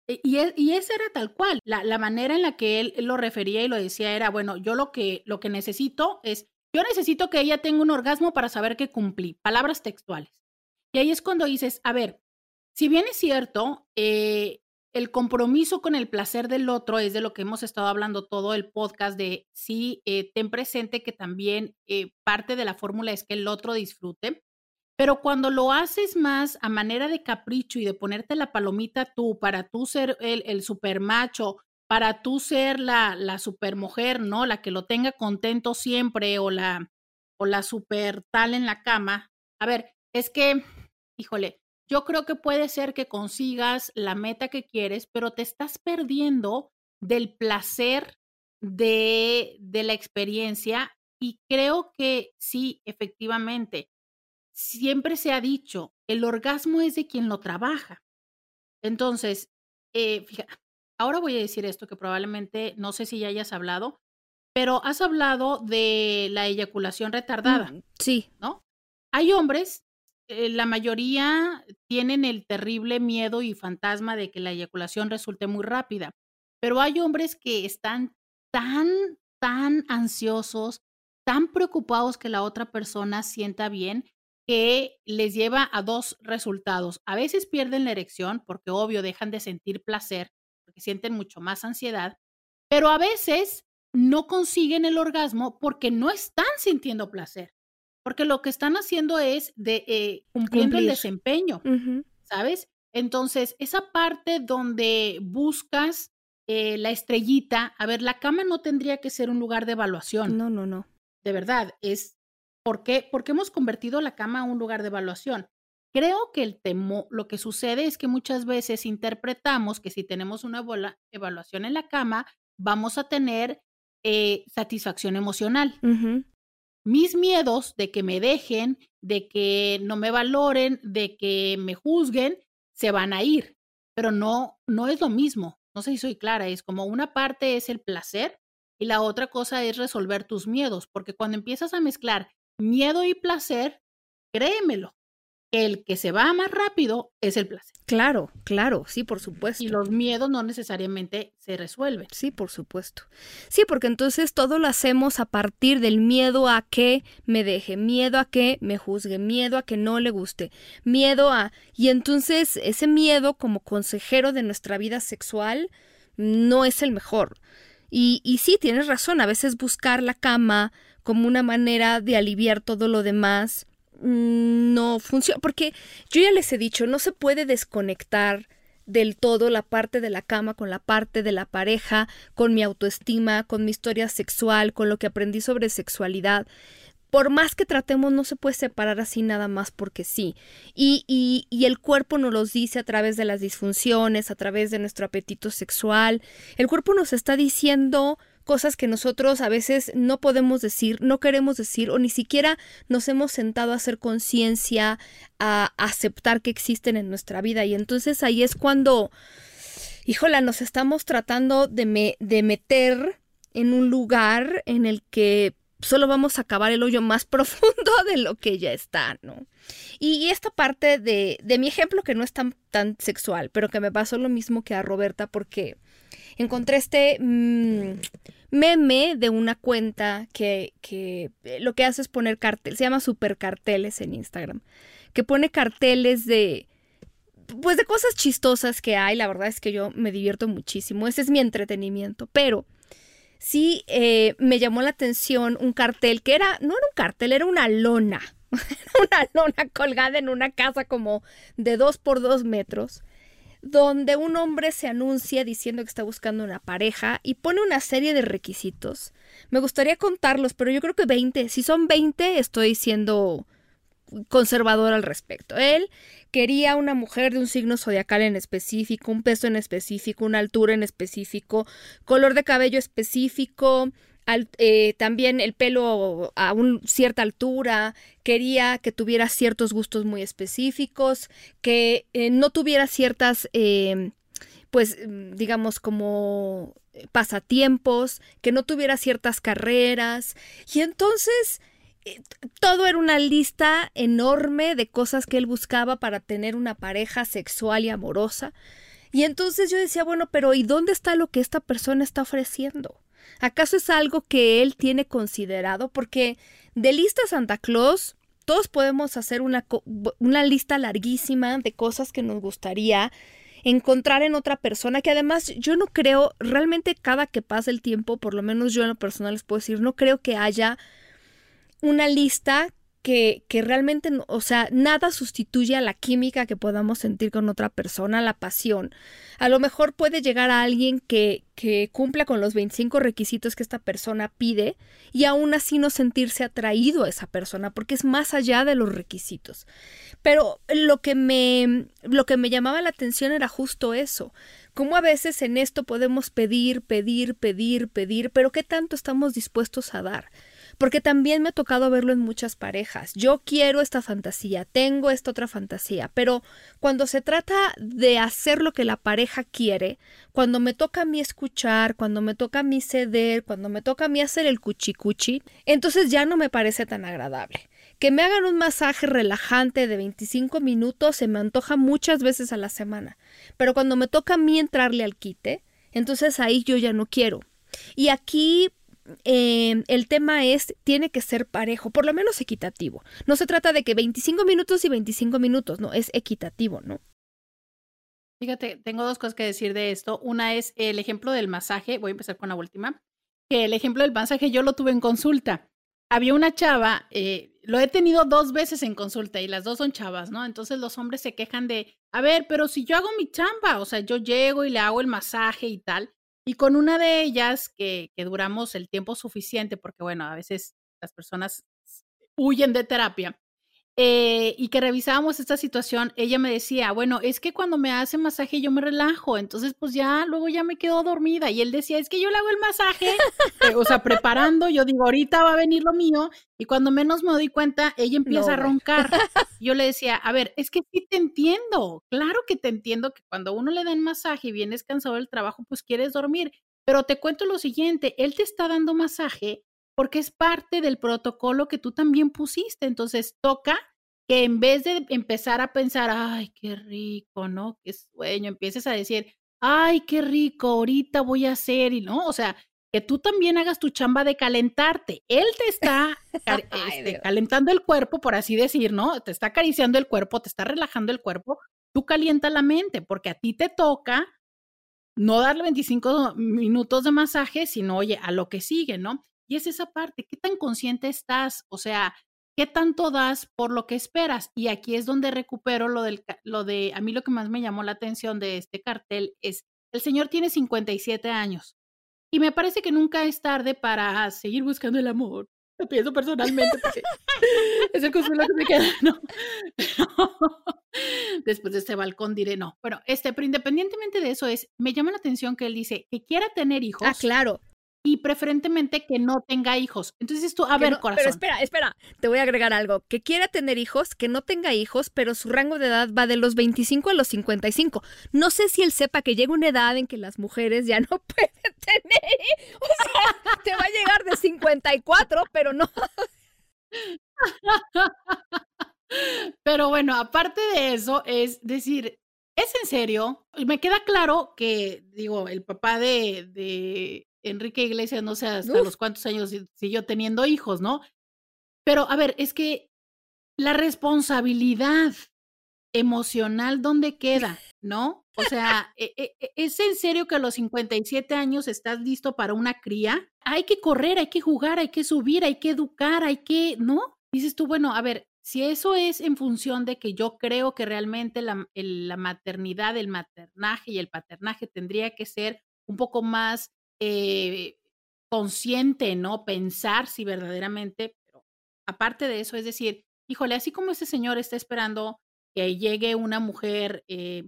E, y, y esa era tal cual. La, la manera en la que él, lo refería y lo decía era, bueno, yo lo que, lo que necesito es, yo necesito que ella tenga un orgasmo para saber que cumplí. Palabras textuales. Y ahí es cuando dices, a ver, si bien es cierto, eh, el compromiso con el placer del otro es de lo que hemos estado hablando todo el podcast de sí, eh, ten presente que también eh, parte de la fórmula es que el otro disfrute, pero cuando lo haces más a manera de capricho y de ponerte la palomita tú, para tú ser el, el super macho, para tú ser la, la super mujer, ¿no? La que lo tenga contento siempre o la, o la super tal en la cama. A ver, es que híjole, yo creo que puede ser que consigas la meta que quieres, pero te estás perdiendo del placer de, de la experiencia y creo que sí, efectivamente, siempre se ha dicho, el orgasmo es de quien lo trabaja. Entonces, eh, fíjate, ahora voy a decir esto que probablemente no sé si ya hayas hablado, pero has hablado de la eyaculación retardada. Sí. ¿No? Hay hombres eh, la mayoría tienen el terrible miedo y fantasma de que la eyaculación resulte muy rápida, pero hay hombres que están tan, tan ansiosos, tan preocupados que la otra persona sienta bien, que les lleva a dos resultados. A veces pierden la erección porque obvio dejan de sentir placer, porque sienten mucho más ansiedad, pero a veces no consiguen el orgasmo porque no están sintiendo placer porque lo que están haciendo es de eh, cumpliendo el desempeño, ¿sabes? Entonces, esa parte donde buscas eh, la estrellita, a ver, la cama no tendría que ser un lugar de evaluación. No, no, no. De verdad, es ¿por qué, porque hemos convertido la cama a un lugar de evaluación. Creo que el temo, lo que sucede es que muchas veces interpretamos que si tenemos una evaluación en la cama, vamos a tener eh, satisfacción emocional. Mis miedos de que me dejen, de que no me valoren, de que me juzguen, se van a ir, pero no, no es lo mismo. No sé si soy clara, es como una parte es el placer y la otra cosa es resolver tus miedos, porque cuando empiezas a mezclar miedo y placer, créemelo, el que se va más rápido es el placer. Claro, claro, sí, por supuesto. Y los miedos no necesariamente se resuelven. Sí, por supuesto. Sí, porque entonces todo lo hacemos a partir del miedo a que me deje, miedo a que me juzgue, miedo a que no le guste, miedo a... Y entonces ese miedo como consejero de nuestra vida sexual no es el mejor. Y, y sí, tienes razón, a veces buscar la cama como una manera de aliviar todo lo demás no funciona, porque yo ya les he dicho, no se puede desconectar del todo la parte de la cama con la parte de la pareja, con mi autoestima, con mi historia sexual, con lo que aprendí sobre sexualidad. Por más que tratemos, no se puede separar así nada más porque sí. Y, y, y el cuerpo nos los dice a través de las disfunciones, a través de nuestro apetito sexual. El cuerpo nos está diciendo cosas que nosotros a veces no podemos decir, no queremos decir o ni siquiera nos hemos sentado a hacer conciencia, a aceptar que existen en nuestra vida. Y entonces ahí es cuando, híjola, nos estamos tratando de, de meter en un lugar en el que solo vamos a cavar el hoyo más profundo de lo que ya está, ¿no? Y, esta parte de, de, mi ejemplo que no es tan, tan sexual, pero que me pasó lo mismo que a Roberta porque encontré este mm, meme de una cuenta que, que eh, lo que hace es poner carteles, se llama super carteles en Instagram, que pone carteles de pues de cosas chistosas que hay, la verdad es que yo me divierto muchísimo, ese es mi entretenimiento, pero sí eh, me llamó la atención un cartel que era, no era un cartel, era una lona, una lona colgada en una casa como de dos por dos metros donde un hombre se anuncia diciendo que está buscando una pareja y pone una serie de requisitos. Me gustaría contarlos, pero yo creo que 20. Si son 20, estoy siendo conservador al respecto. Él quería una mujer de un signo zodiacal en específico, un peso en específico, una altura en específico, color de cabello específico, eh, también el pelo a una cierta altura, quería que tuviera ciertos gustos muy específicos, que eh, no tuviera ciertas, em, pues digamos como pasatiempos, que no tuviera ciertas carreras. Y entonces eh, todo era una lista enorme de cosas que él buscaba para tener una pareja sexual y amorosa. Y entonces yo decía, bueno, pero ¿y dónde está lo que esta persona está ofreciendo? ¿Acaso es algo que él tiene considerado? Porque de lista Santa Claus, todos podemos hacer una, una lista larguísima de cosas que nos gustaría encontrar en otra persona, que además yo no creo, realmente cada que pasa el tiempo, por lo menos yo en lo personal les puedo decir, no creo que haya una lista que, que, realmente, o sea, nada sustituye a la química que podamos sentir con otra persona, la pasión. A lo mejor puede llegar a alguien que, que cumpla con los 25 requisitos que esta persona pide y aún así no sentirse atraído a esa persona porque es más allá de los requisitos. Pero lo que me, lo que me llamaba la atención era justo eso. Cómo a veces en esto podemos pedir, pedir, pedir, pedir, pero qué tanto estamos dispuestos a dar porque también me ha tocado verlo en muchas parejas. Yo quiero esta fantasía, tengo esta otra fantasía, pero cuando se trata de hacer lo que la pareja quiere, cuando me toca a mí escuchar, cuando me toca a mí ceder, cuando me toca a mí hacer el cuchicuchi, entonces ya no me parece tan agradable. Que me hagan un masaje relajante de 25 minutos se me antoja muchas veces a la semana, pero cuando me toca a mí entrarle al quite, entonces ahí yo ya no quiero. Y aquí Em, el tema es, tiene que ser parejo, por lo menos equitativo. No se trata de que 25 minutos y 25 minutos, no, es equitativo, ¿no? Fíjate, tengo dos cosas que decir de esto. Una es el ejemplo del masaje, voy a empezar con la última, que el ejemplo del masaje yo lo tuve en consulta. Había una chava, eh, lo he tenido dos veces en consulta y las dos son chavas, ¿no? Entonces los hombres se quejan de, a ver, pero si yo hago mi chamba, o sea, yo llego y le hago el masaje y tal, y con una de ellas, que, que duramos el tiempo suficiente, porque bueno, a veces las personas huyen de terapia, eh, y que revisábamos esta situación, ella me decía, bueno, es que cuando me hace masaje yo me relajo, entonces pues ya, luego ya me quedo dormida. Y él decía, es que yo le hago el masaje, eh, o sea, preparando, yo digo, ahorita va a venir lo mío, y cuando menos me doy cuenta, ella empieza a roncar. Yo le decía, a ver, es que sí te entiendo, claro que te entiendo que cuando uno le dan masaje y vienes cansado del trabajo, pues quieres dormir, pero te cuento lo siguiente, él te está dando masaje porque es parte del protocolo que tú también pusiste. Entonces toca que en vez de empezar a pensar, ay, qué rico, ¿no? Qué sueño, empieces a decir, ay, qué rico, ahorita voy a hacer, y no, o sea, que tú también hagas tu chamba de calentarte. Él te está este, calentando el cuerpo, por así decir, ¿no? Te está acariciando el cuerpo, te está relajando el cuerpo. Tú calienta la mente, porque a ti te toca no darle 25 minutos de masaje, sino, oye, a lo que sigue, ¿no? Y es esa parte, ¿qué tan consciente estás? O sea, ¿qué tanto das por lo que esperas? Y aquí es donde recupero lo, del, lo de, a mí lo que más me llamó la atención de este cartel es, el señor tiene 57 años y me parece que nunca es tarde para seguir buscando el amor. Lo pienso personalmente porque es el consuelo que me queda, ¿no? Después de este balcón diré no. Bueno, este, pero independientemente de eso es, me llama la atención que él dice que quiera tener ah, hijos. Ah, claro y preferentemente que no tenga hijos. Entonces esto, a ver, corazón. Pero espera, espera, te voy a agregar algo. Que quiera tener hijos, que no tenga hijos, pero su rango de edad va de los 25 a los 55. No sé si él sepa que llega una edad en que las mujeres ya no pueden tener. O sea, te va a llegar de 54, pero no. Pero bueno, aparte de eso, es decir, ¿es en serio? Me queda claro que, digo, el papá de, de Enrique Iglesias, no sé hasta los cuántos años siguió teniendo hijos, ¿no? Pero a ver, es que la responsabilidad emocional, ¿dónde queda? ¿No? O sea, e, e, e, ¿es en serio que a los 57 años estás listo para una cría? Hay que correr, hay que jugar, hay que subir, hay que educar, hay que, ¿no? Dices tú, bueno, a ver, si eso es en función de que yo creo que realmente la, la maternidad, el maternaje y el paternaje tendría que ser un poco más eh, consciente, ¿no? Pensar si verdaderamente, pero aparte de eso, es decir, híjole, así como ese señor está esperando que llegue una mujer eh,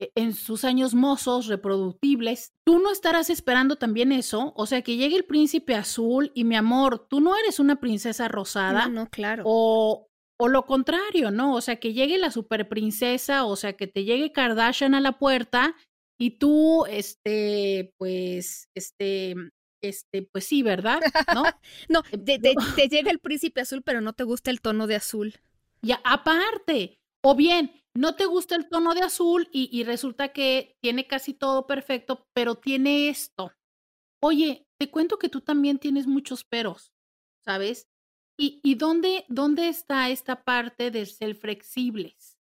e, en sus años mozos, reproductibles, tú no estarás esperando también eso, o sea, que llegue el príncipe azul y mi amor, tú no eres una princesa rosada. No, no, claro. O, o lo contrario, ¿no? O sea, que llegue la super princesa, o sea, que te llegue Kardashian a la puerta y tú, este, pues, este, este, pues sí, ¿verdad? ¿No? no, te, te, llega el príncipe azul, pero no te gusta el tono de azul. Ya, aparte, o bien, no te gusta el tono de azul y, y resulta que tiene casi todo perfecto, pero tiene esto. Oye, te cuento que tú también tienes muchos peros, ¿sabes? ¿Y, y dónde, dónde está esta parte de ser flexibles?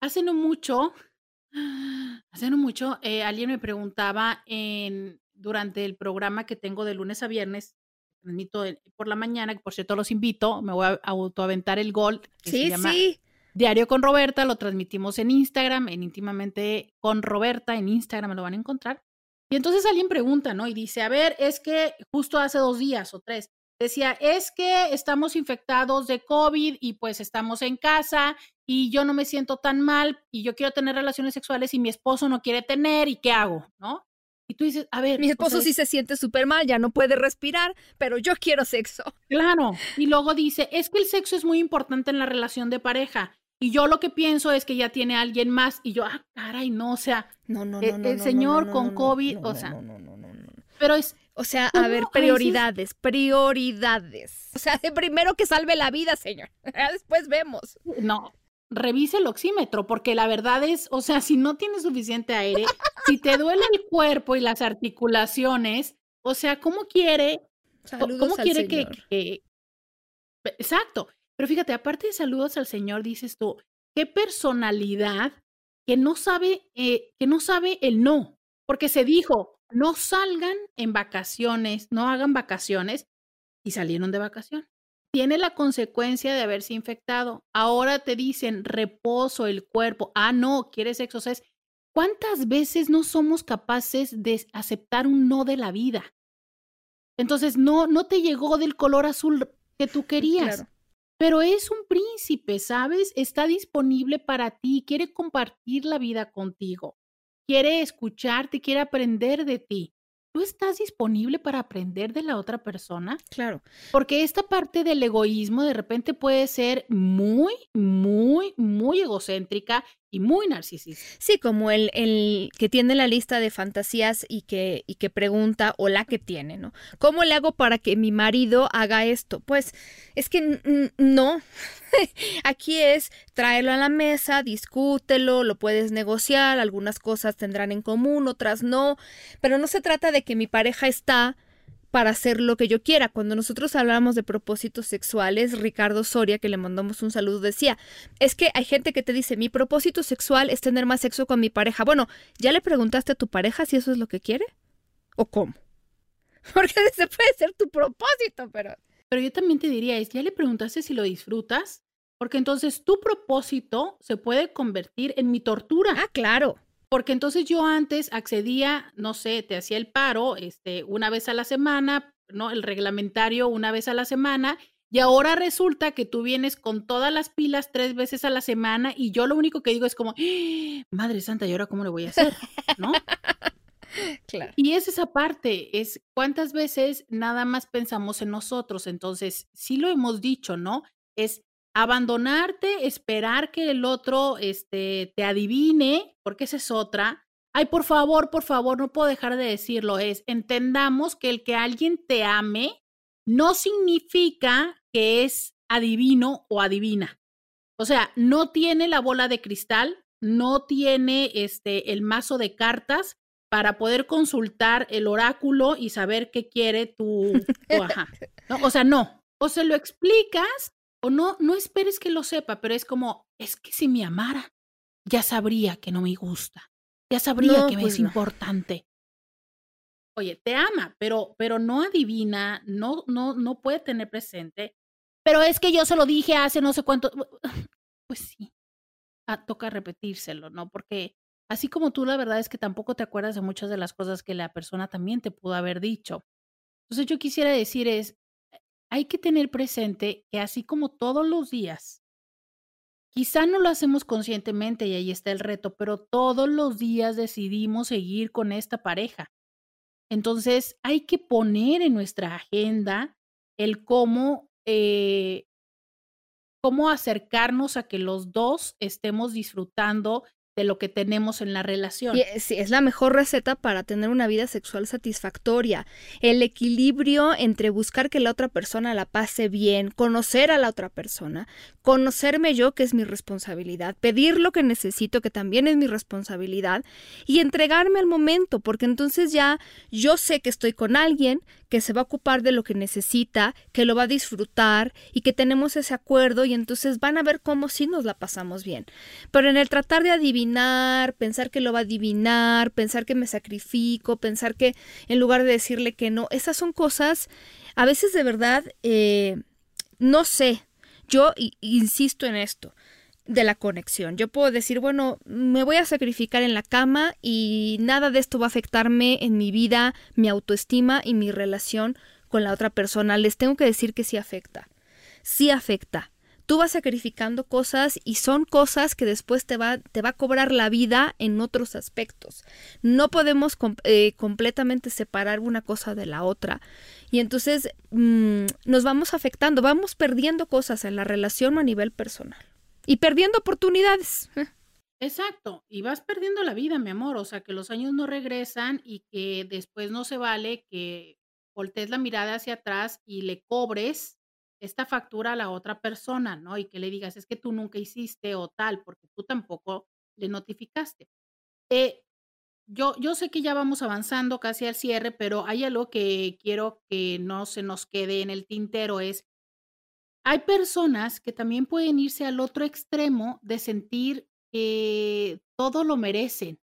Hace no mucho Hace no mucho, eh, alguien me preguntaba en, durante el programa que tengo de lunes a viernes, transmito por la mañana, que por cierto los invito, me voy a autoaventar el gol. Que sí, sí. Diario con Roberta, lo transmitimos en Instagram, en íntimamente con Roberta, en Instagram me lo van a encontrar. Y entonces alguien pregunta, ¿no? Y dice, a ver, es que justo hace dos días o tres, decía, es que estamos infectados de COVID y pues estamos en casa y yo no me siento tan mal y yo quiero tener relaciones sexuales y mi esposo no quiere tener y qué hago, ¿no? Y tú dices, a ver. Mi esposo sí se siente súper mal, ya no puede respirar, pero yo quiero sexo. Claro. Y luego dice, es que el sexo es muy importante en la relación de pareja. Y yo lo que pienso es que ya tiene alguien más. Y yo, ah, caray, no, o sea, no, no, no, el, señor con COVID, o sea, pero es, o sea, a ver, prioridades, prioridades. O sea, primero que salve la vida, señor. Después vemos. No, revise el oxímetro, porque la verdad es, o sea, si no tienes suficiente aire, si te duele el cuerpo y las articulaciones, o sea, ¿cómo quiere? ¿Cómo quiere que, Exacto. Pero fíjate, aparte de saludos al Señor, dices tú, qué personalidad que no sabe, eh, que no sabe el no, porque se dijo, no salgan en vacaciones, no hagan vacaciones y salieron de vacación. Tiene la consecuencia de haberse infectado. Ahora te dicen reposo el cuerpo. Ah, no, quieres sexo. ¿cuántas veces no somos capaces de aceptar un no de la vida? Entonces, no, no te llegó del color azul que tú querías. pero es un príncipe, ¿sabes? Está disponible para ti, quiere compartir la vida contigo, quiere escucharte, quiere aprender de ti. ¿Tú estás disponible para aprender de la otra persona? Claro. Porque esta parte del egoísmo de repente puede ser muy, muy, muy egocéntrica y muy narcisista. Sí, como el, el, que tiene la lista de fantasías y que, y que pregunta, o la que tiene, ¿no? ¿Cómo le hago para que mi marido haga esto? Pues es que no. Aquí es traerlo a la mesa, discútelo, lo puedes negociar, algunas cosas tendrán en común, otras no, pero no se trata de que mi pareja está para hacer lo que yo quiera. Cuando nosotros hablamos de propósitos sexuales, Ricardo Soria, que le mandamos un saludo, decía, es que hay gente que te dice, mi propósito sexual es tener más sexo con mi pareja. Bueno, ¿ya le preguntaste a tu pareja si eso es lo que quiere? ¿O cómo? Porque ese puede ser tu propósito, pero... Pero yo también te diría, ¿ya le preguntaste si lo disfrutas? Porque entonces tu propósito se puede convertir en mi tortura. Ah, claro. Porque entonces yo antes accedía, no sé, te hacía el paro este, una vez a la semana, ¿no? El reglamentario una vez a la semana. Y ahora resulta que tú vienes con todas las pilas tres veces a la semana y yo lo único que digo es como, ¡Ah! Madre Santa, ¿y ahora cómo lo voy a hacer? ¿No? Claro. Y es esa parte, es cuántas veces nada más pensamos en nosotros. Entonces, sí lo hemos dicho, ¿no? Es abandonarte, esperar que el otro este, te adivine, porque esa es otra. Ay, por favor, por favor, no puedo dejar de decirlo, es entendamos que el que alguien te ame no significa que es adivino o adivina. O sea, no tiene la bola de cristal, no tiene este el mazo de cartas para poder consultar el oráculo y saber qué quiere tu, O sea, no. O se lo explicas o no, no esperes que lo sepa, pero es como, es que si me amara, ya sabría que no me gusta, ya sabría que me es pues importante. Oye, te ama, pero, pero no adivina, no, no, no puede tener presente. Pero es que yo se lo dije hace no sé cuánto. Pues sí, ah, toca repetírselo, ¿no? Porque así como tú, la verdad es que tampoco te acuerdas de muchas de las cosas que la persona también te pudo haber dicho. Entonces yo quisiera decir es, hay que tener presente que así como todos los días, quizá no lo hacemos conscientemente y ahí está el reto, pero todos los días decidimos seguir con esta pareja. Entonces hay que poner en nuestra agenda el cómo, eh, cómo acercarnos a que los dos estemos disfrutando de lo que tenemos en la relación. sí, es la mejor receta para tener una vida sexual satisfactoria. El equilibrio entre buscar que la otra persona la pase bien, conocer a la otra persona, conocerme yo, que es mi responsabilidad, pedir lo que necesito, que también es mi responsabilidad, y entregarme al momento, porque entonces ya yo sé que estoy con alguien que se va a ocupar de lo que necesita, que lo va a disfrutar y que tenemos ese acuerdo y entonces van a ver cómo sí nos la pasamos bien. Pero en el tratar de adivinar, pensar que lo va a adivinar, pensar que me sacrifico, pensar que en lugar de decirle que no, esas son cosas, a veces de verdad, eh, no sé, yo insisto en esto de la conexión. Yo puedo decir, bueno, me voy a sacrificar en la cama y nada de esto va a afectarme en mi vida, mi autoestima y mi relación con la otra persona. Les tengo que decir que sí afecta. Sí afecta. Tú vas sacrificando cosas y son cosas que después te va, te va a cobrar la vida en otros aspectos. No podemos eh, completamente separar una cosa de la otra. Y entonces mm, nos vamos afectando, vamos perdiendo cosas en la relación a nivel personal y perdiendo oportunidades. Exacto, y vas perdiendo la vida, mi amor, o sea, que los años no regresan y que después no se vale que voltees la mirada hacia atrás y le cobres esta factura a la otra persona, ¿no? Y que le digas, es que tú nunca hiciste o tal, porque tú tampoco le notificaste. Eh, yo, yo sé que ya vamos avanzando casi al cierre, pero hay algo que quiero que no se nos quede en el tintero, es hay personas que también pueden irse al otro extremo de sentir que todo lo merecen.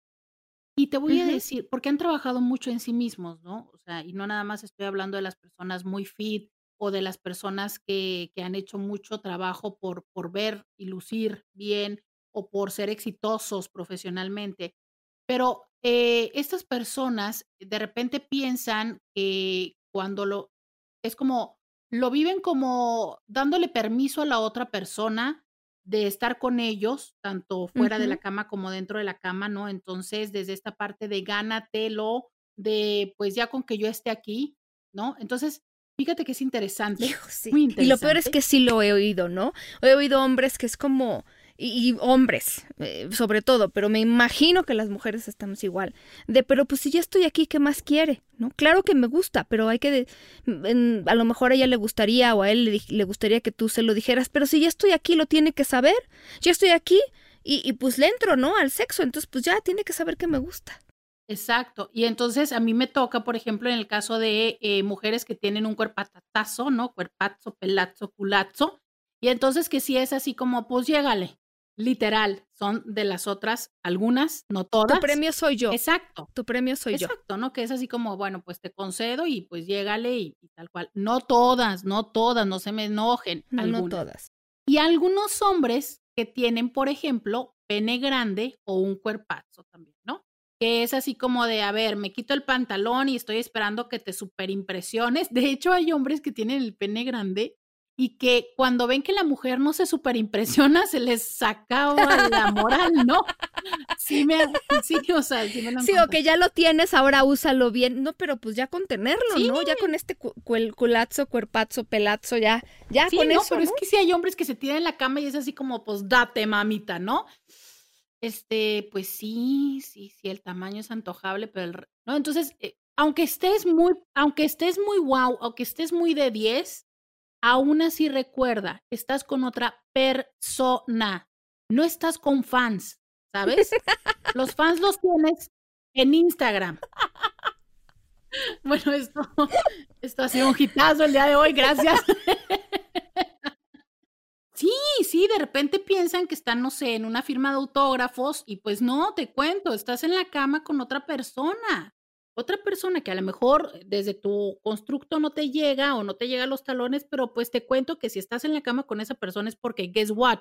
Y te voy a decir, porque han trabajado mucho en sí mismos, ¿no? O sea, y no nada más estoy hablando de las personas muy fit o de las personas que, que han hecho mucho trabajo por, por ver y lucir bien o por ser exitosos profesionalmente. Pero eh, estas personas de repente piensan que cuando lo, es como lo viven como dándole permiso a la otra persona de estar con ellos, tanto fuera de la cama como dentro de la cama, ¿no? Entonces, desde esta parte de gánatelo, de pues ya con que yo esté aquí, ¿no? Entonces, fíjate que es interesante, muy interesante. Y lo peor es que sí lo he oído, ¿no? He oído hombres que es como, y, hombres, eh, sobre todo, pero me imagino que las mujeres estamos igual. De, pero pues si ya estoy aquí, ¿qué más quiere? ¿No? Claro que me gusta, pero hay que, a lo mejor a ella le gustaría o a él le, gustaría que tú se lo dijeras, pero si ya estoy aquí, lo tiene que saber. Ya estoy aquí y, y pues le entro, ¿no? Al sexo, entonces pues ya tiene que saber que me gusta. Exacto. Y entonces a mí me toca, por ejemplo, en el caso de eh, mujeres que tienen un cuerpatazo, ¿no? Cuerpazo, pelazo, culazo. Y entonces que si es así como, pues llégale, literal, son de las otras, algunas, no todas. Tu premio soy yo. Exacto. Tu premio soy yo. Exacto, ¿no? Que es así como, bueno, pues te concedo y pues llégale y, tal cual. No todas, no todas, no se me enojen. No, no todas. Y algunos hombres que tienen, por ejemplo, pene grande o un cuerpazo también, ¿no? Que es así como de, a ver, me quito el pantalón y estoy esperando que te superimpresiones. De hecho, hay hombres que tienen el pene grande y que cuando ven que la mujer no se superimpresiona, se les sacaba la moral, ¿no? Sí, me, sí, o sea, sí me Sí, o que ya lo tienes, ahora úsalo bien. No, pero pues ya con tenerlo, ¿no? Ya con este cu culazo, cuerpazo, pelazo, ya, ya con no, eso. Pero es que sí hay hombres que se tiran en la cama y es así como, pues date, mamita, ¿no? Este, pues sí, sí, sí, el tamaño es antojable, pero el, no, entonces, eh, aunque estés muy, aunque estés muy wow, aunque estés muy de 10, aún así recuerda, estás con otra persona, no estás con fans, ¿sabes? Los fans los tienes en Instagram. Bueno, esto, esto ha sido un hitazo el día de hoy, gracias. Sí, sí, de repente piensan que están, no sé, en una firma de autógrafos y pues no, te cuento, estás en la cama con otra persona otra persona que a lo mejor desde tu constructo no te llega o no te llega a los talones, pero pues te cuento que si estás en la cama con esa persona es porque, guess what,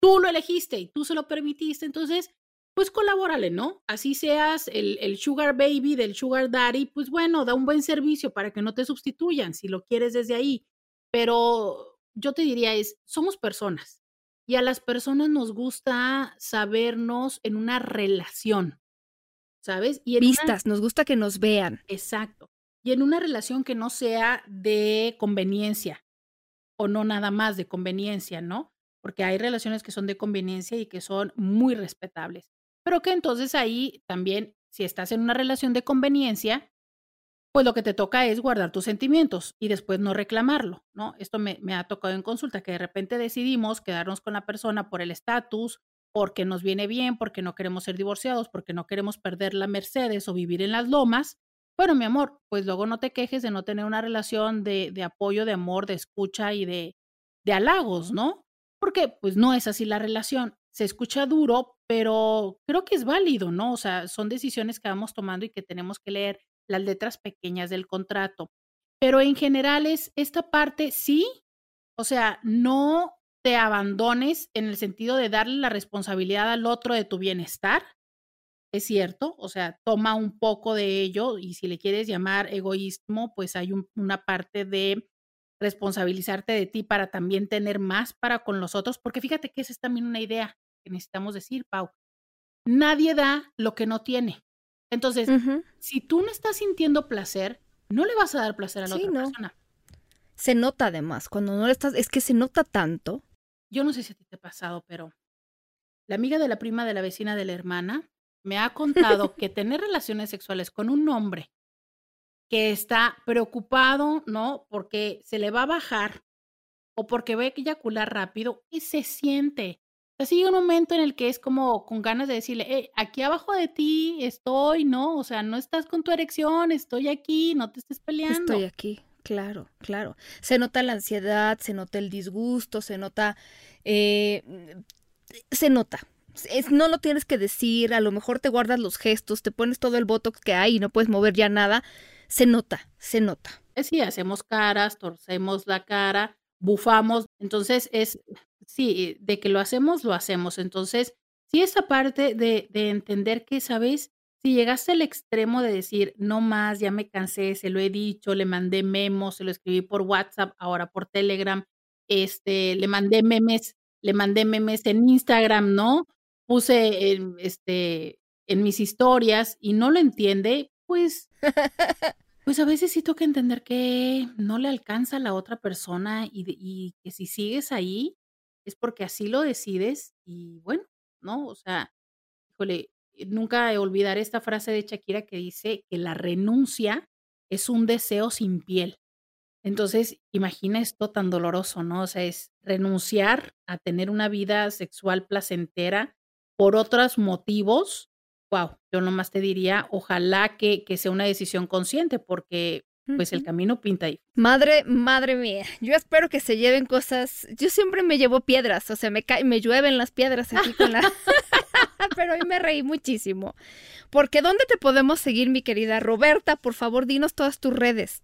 tú lo elegiste y tú se lo permitiste, entonces, pues colabórale, ¿no? Así seas el, el sugar baby del sugar daddy, pues bueno, da un buen servicio para que no te sustituyan si lo quieres desde ahí, pero yo te diría es, somos personas y a las personas nos gusta sabernos en una relación. ¿Sabes? Y Vistas, nos gusta que nos vean. Exacto. Y en una relación que no sea de conveniencia o no nada más de conveniencia, ¿no? Porque hay relaciones que son de conveniencia y que son muy respetables. Pero que entonces ahí también, si estás en una relación de conveniencia, pues lo que te toca es guardar tus sentimientos y después no reclamarlo, ¿no? Esto me, me ha tocado en consulta, que de repente decidimos quedarnos con la persona por el estatus porque nos viene bien, porque no queremos ser divorciados, porque no queremos perder la Mercedes o vivir en las lomas, bueno, mi amor, pues luego no te quejes de no tener una relación de, apoyo, de amor, de escucha y de, de halagos, ¿no? Porque pues no es así la relación. Se escucha duro, pero creo que es válido, ¿no? O sea, son decisiones que vamos tomando y que tenemos que leer las letras pequeñas del contrato. Pero en general es esta parte, sí, o sea, no te abandones en el sentido de darle la responsabilidad al otro de tu bienestar. Es cierto, o sea, toma un poco de ello y si le quieres llamar egoísmo, pues hay una parte de responsabilizarte de ti para también tener más para con los otros, porque fíjate que esa es también una idea que necesitamos decir, Pau. Nadie da lo que no tiene. Entonces, si tú no estás sintiendo placer, no le vas a dar placer a la otra persona. Se nota además, cuando no le estás, es que se nota tanto yo no sé si a ti te ha pasado, pero la amiga de la prima de la vecina de la hermana me ha contado que tener relaciones sexuales con un hombre que está preocupado, ¿no? Porque se le va a bajar o porque ve que eyacular rápido y se siente. Así hay un momento en el que es como con ganas de decirle, aquí abajo de ti estoy, ¿no? O sea, no estás con tu erección, estoy aquí, no te estés peleando. Estoy aquí. Claro, claro. Se nota la ansiedad, se nota el disgusto, se nota, eh, se nota. No lo tienes que decir, a lo mejor te guardas los gestos, te pones todo el botox que hay y no puedes mover ya nada. Se nota, se nota. Sí, hacemos caras, torcemos la cara, bufamos. Entonces es, sí, de que lo hacemos, lo hacemos. Entonces, sí, esa parte de, de entender que, ¿sabes? Si llegaste al extremo de decir, no más, ya me cansé, se lo he dicho, le mandé memos, se lo escribí por WhatsApp, ahora por Telegram, este, le mandé memes, le mandé memes en Instagram, ¿no? Puse en, este, en mis historias y no lo entiende, pues, pues a veces sí toca entender que no le alcanza a la otra persona y, y que si sigues ahí es porque así lo decides y bueno, ¿no? O sea, híjole, nunca olvidaré esta frase de Shakira que dice que la renuncia es un deseo sin piel. Entonces, imagina esto tan doloroso, ¿no? O sea, es renunciar a tener una vida sexual placentera por otros motivos. Wow, yo nomás te diría, ojalá que, que sea una decisión consciente, porque pues el camino pinta ahí. Madre, madre mía, yo espero que se lleven cosas. Yo siempre me llevo piedras, o sea, me me llueven las piedras aquí con la. Pero hoy me reí muchísimo. Porque ¿dónde te podemos seguir, mi querida Roberta? Por favor, dinos todas tus redes.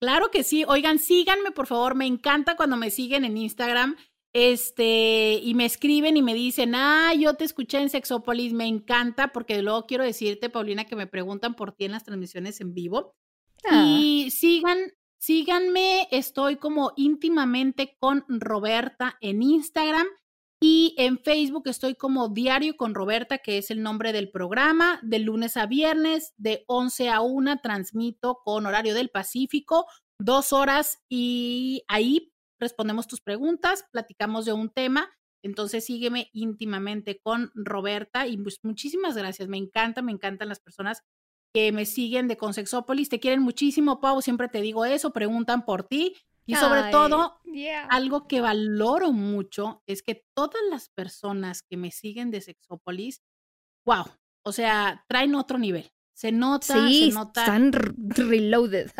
Claro que sí. Oigan, síganme, por favor. Me encanta cuando me siguen en Instagram. Este, y me escriben y me dicen, ah, yo te escuché en Sexópolis, me encanta, porque luego quiero decirte, Paulina, que me preguntan por ti en las transmisiones en vivo. Ah. Y sigan, síganme, estoy como íntimamente con Roberta en Instagram y en Facebook estoy como Diario con Roberta, que es el nombre del programa. De lunes a viernes, de 11 a 1, transmito con horario del Pacífico, dos horas y ahí respondemos tus preguntas, platicamos de un tema. Entonces sígueme íntimamente con Roberta y pues muchísimas gracias. Me encanta, me encantan las personas que me siguen de Consexópolis. Te quieren muchísimo, Pau. Siempre te digo eso, preguntan por ti. Y sobre todo, algo que valoro mucho es que todas las personas que me siguen de Sexópolis, wow, o sea, traen otro nivel. Se nota, sí, se nota. Están reloaded.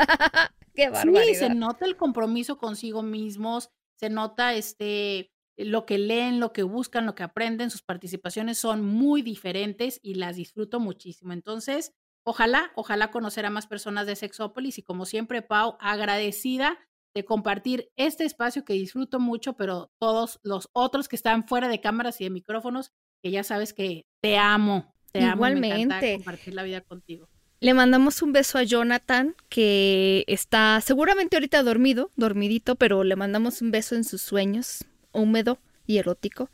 Qué barbaridad. Sí, se nota el compromiso consigo mismos, se nota este lo que leen, lo que buscan, lo que aprenden, sus participaciones son muy diferentes y las disfruto muchísimo. Entonces, ojalá, ojalá conocer a más personas de Sexópolis y como siempre, Pau, agradecida de compartir este espacio que disfruto mucho, pero todos los otros que están fuera de cámaras y de micrófonos, que ya sabes que te amo, te Igualmente. amo. Igualmente. compartir la vida contigo. Le mandamos un beso a Jonathan, que está seguramente ahorita dormido, dormidito, pero le mandamos un beso en sus sueños, húmedo y erótico.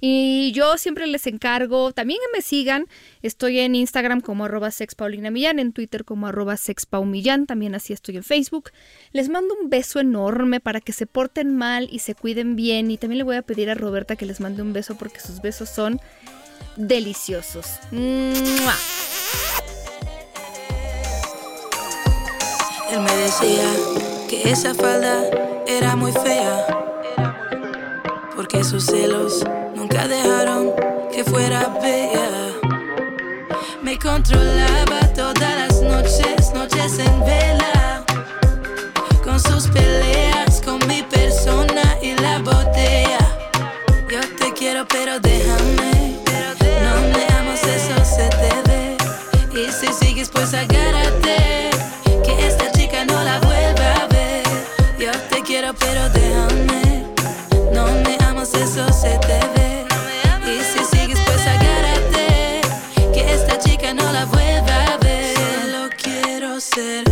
Y yo siempre les encargo, también me sigan, estoy en Instagram como arroba sexpaulinamillán, en Twitter como arroba sexpaumillán, también así estoy en Facebook. Les mando un beso enorme para que se porten mal y se cuiden bien. Y también le voy a pedir a Roberta que les mande un beso porque sus besos son deliciosos. Él me decía que esa falda era muy fea, porque sus celos nunca dejaron que fuera bella. Me controlaba todas las noches, noches en vela, con sus peleas, con mi persona y la botella. Yo te quiero, pero déjame, no me amas, eso se te ve. Y si sigues, pues agárrate, que esta chica no la vuelva a ver. Yo te quiero, pero déjame, no me amas, eso se te ve. No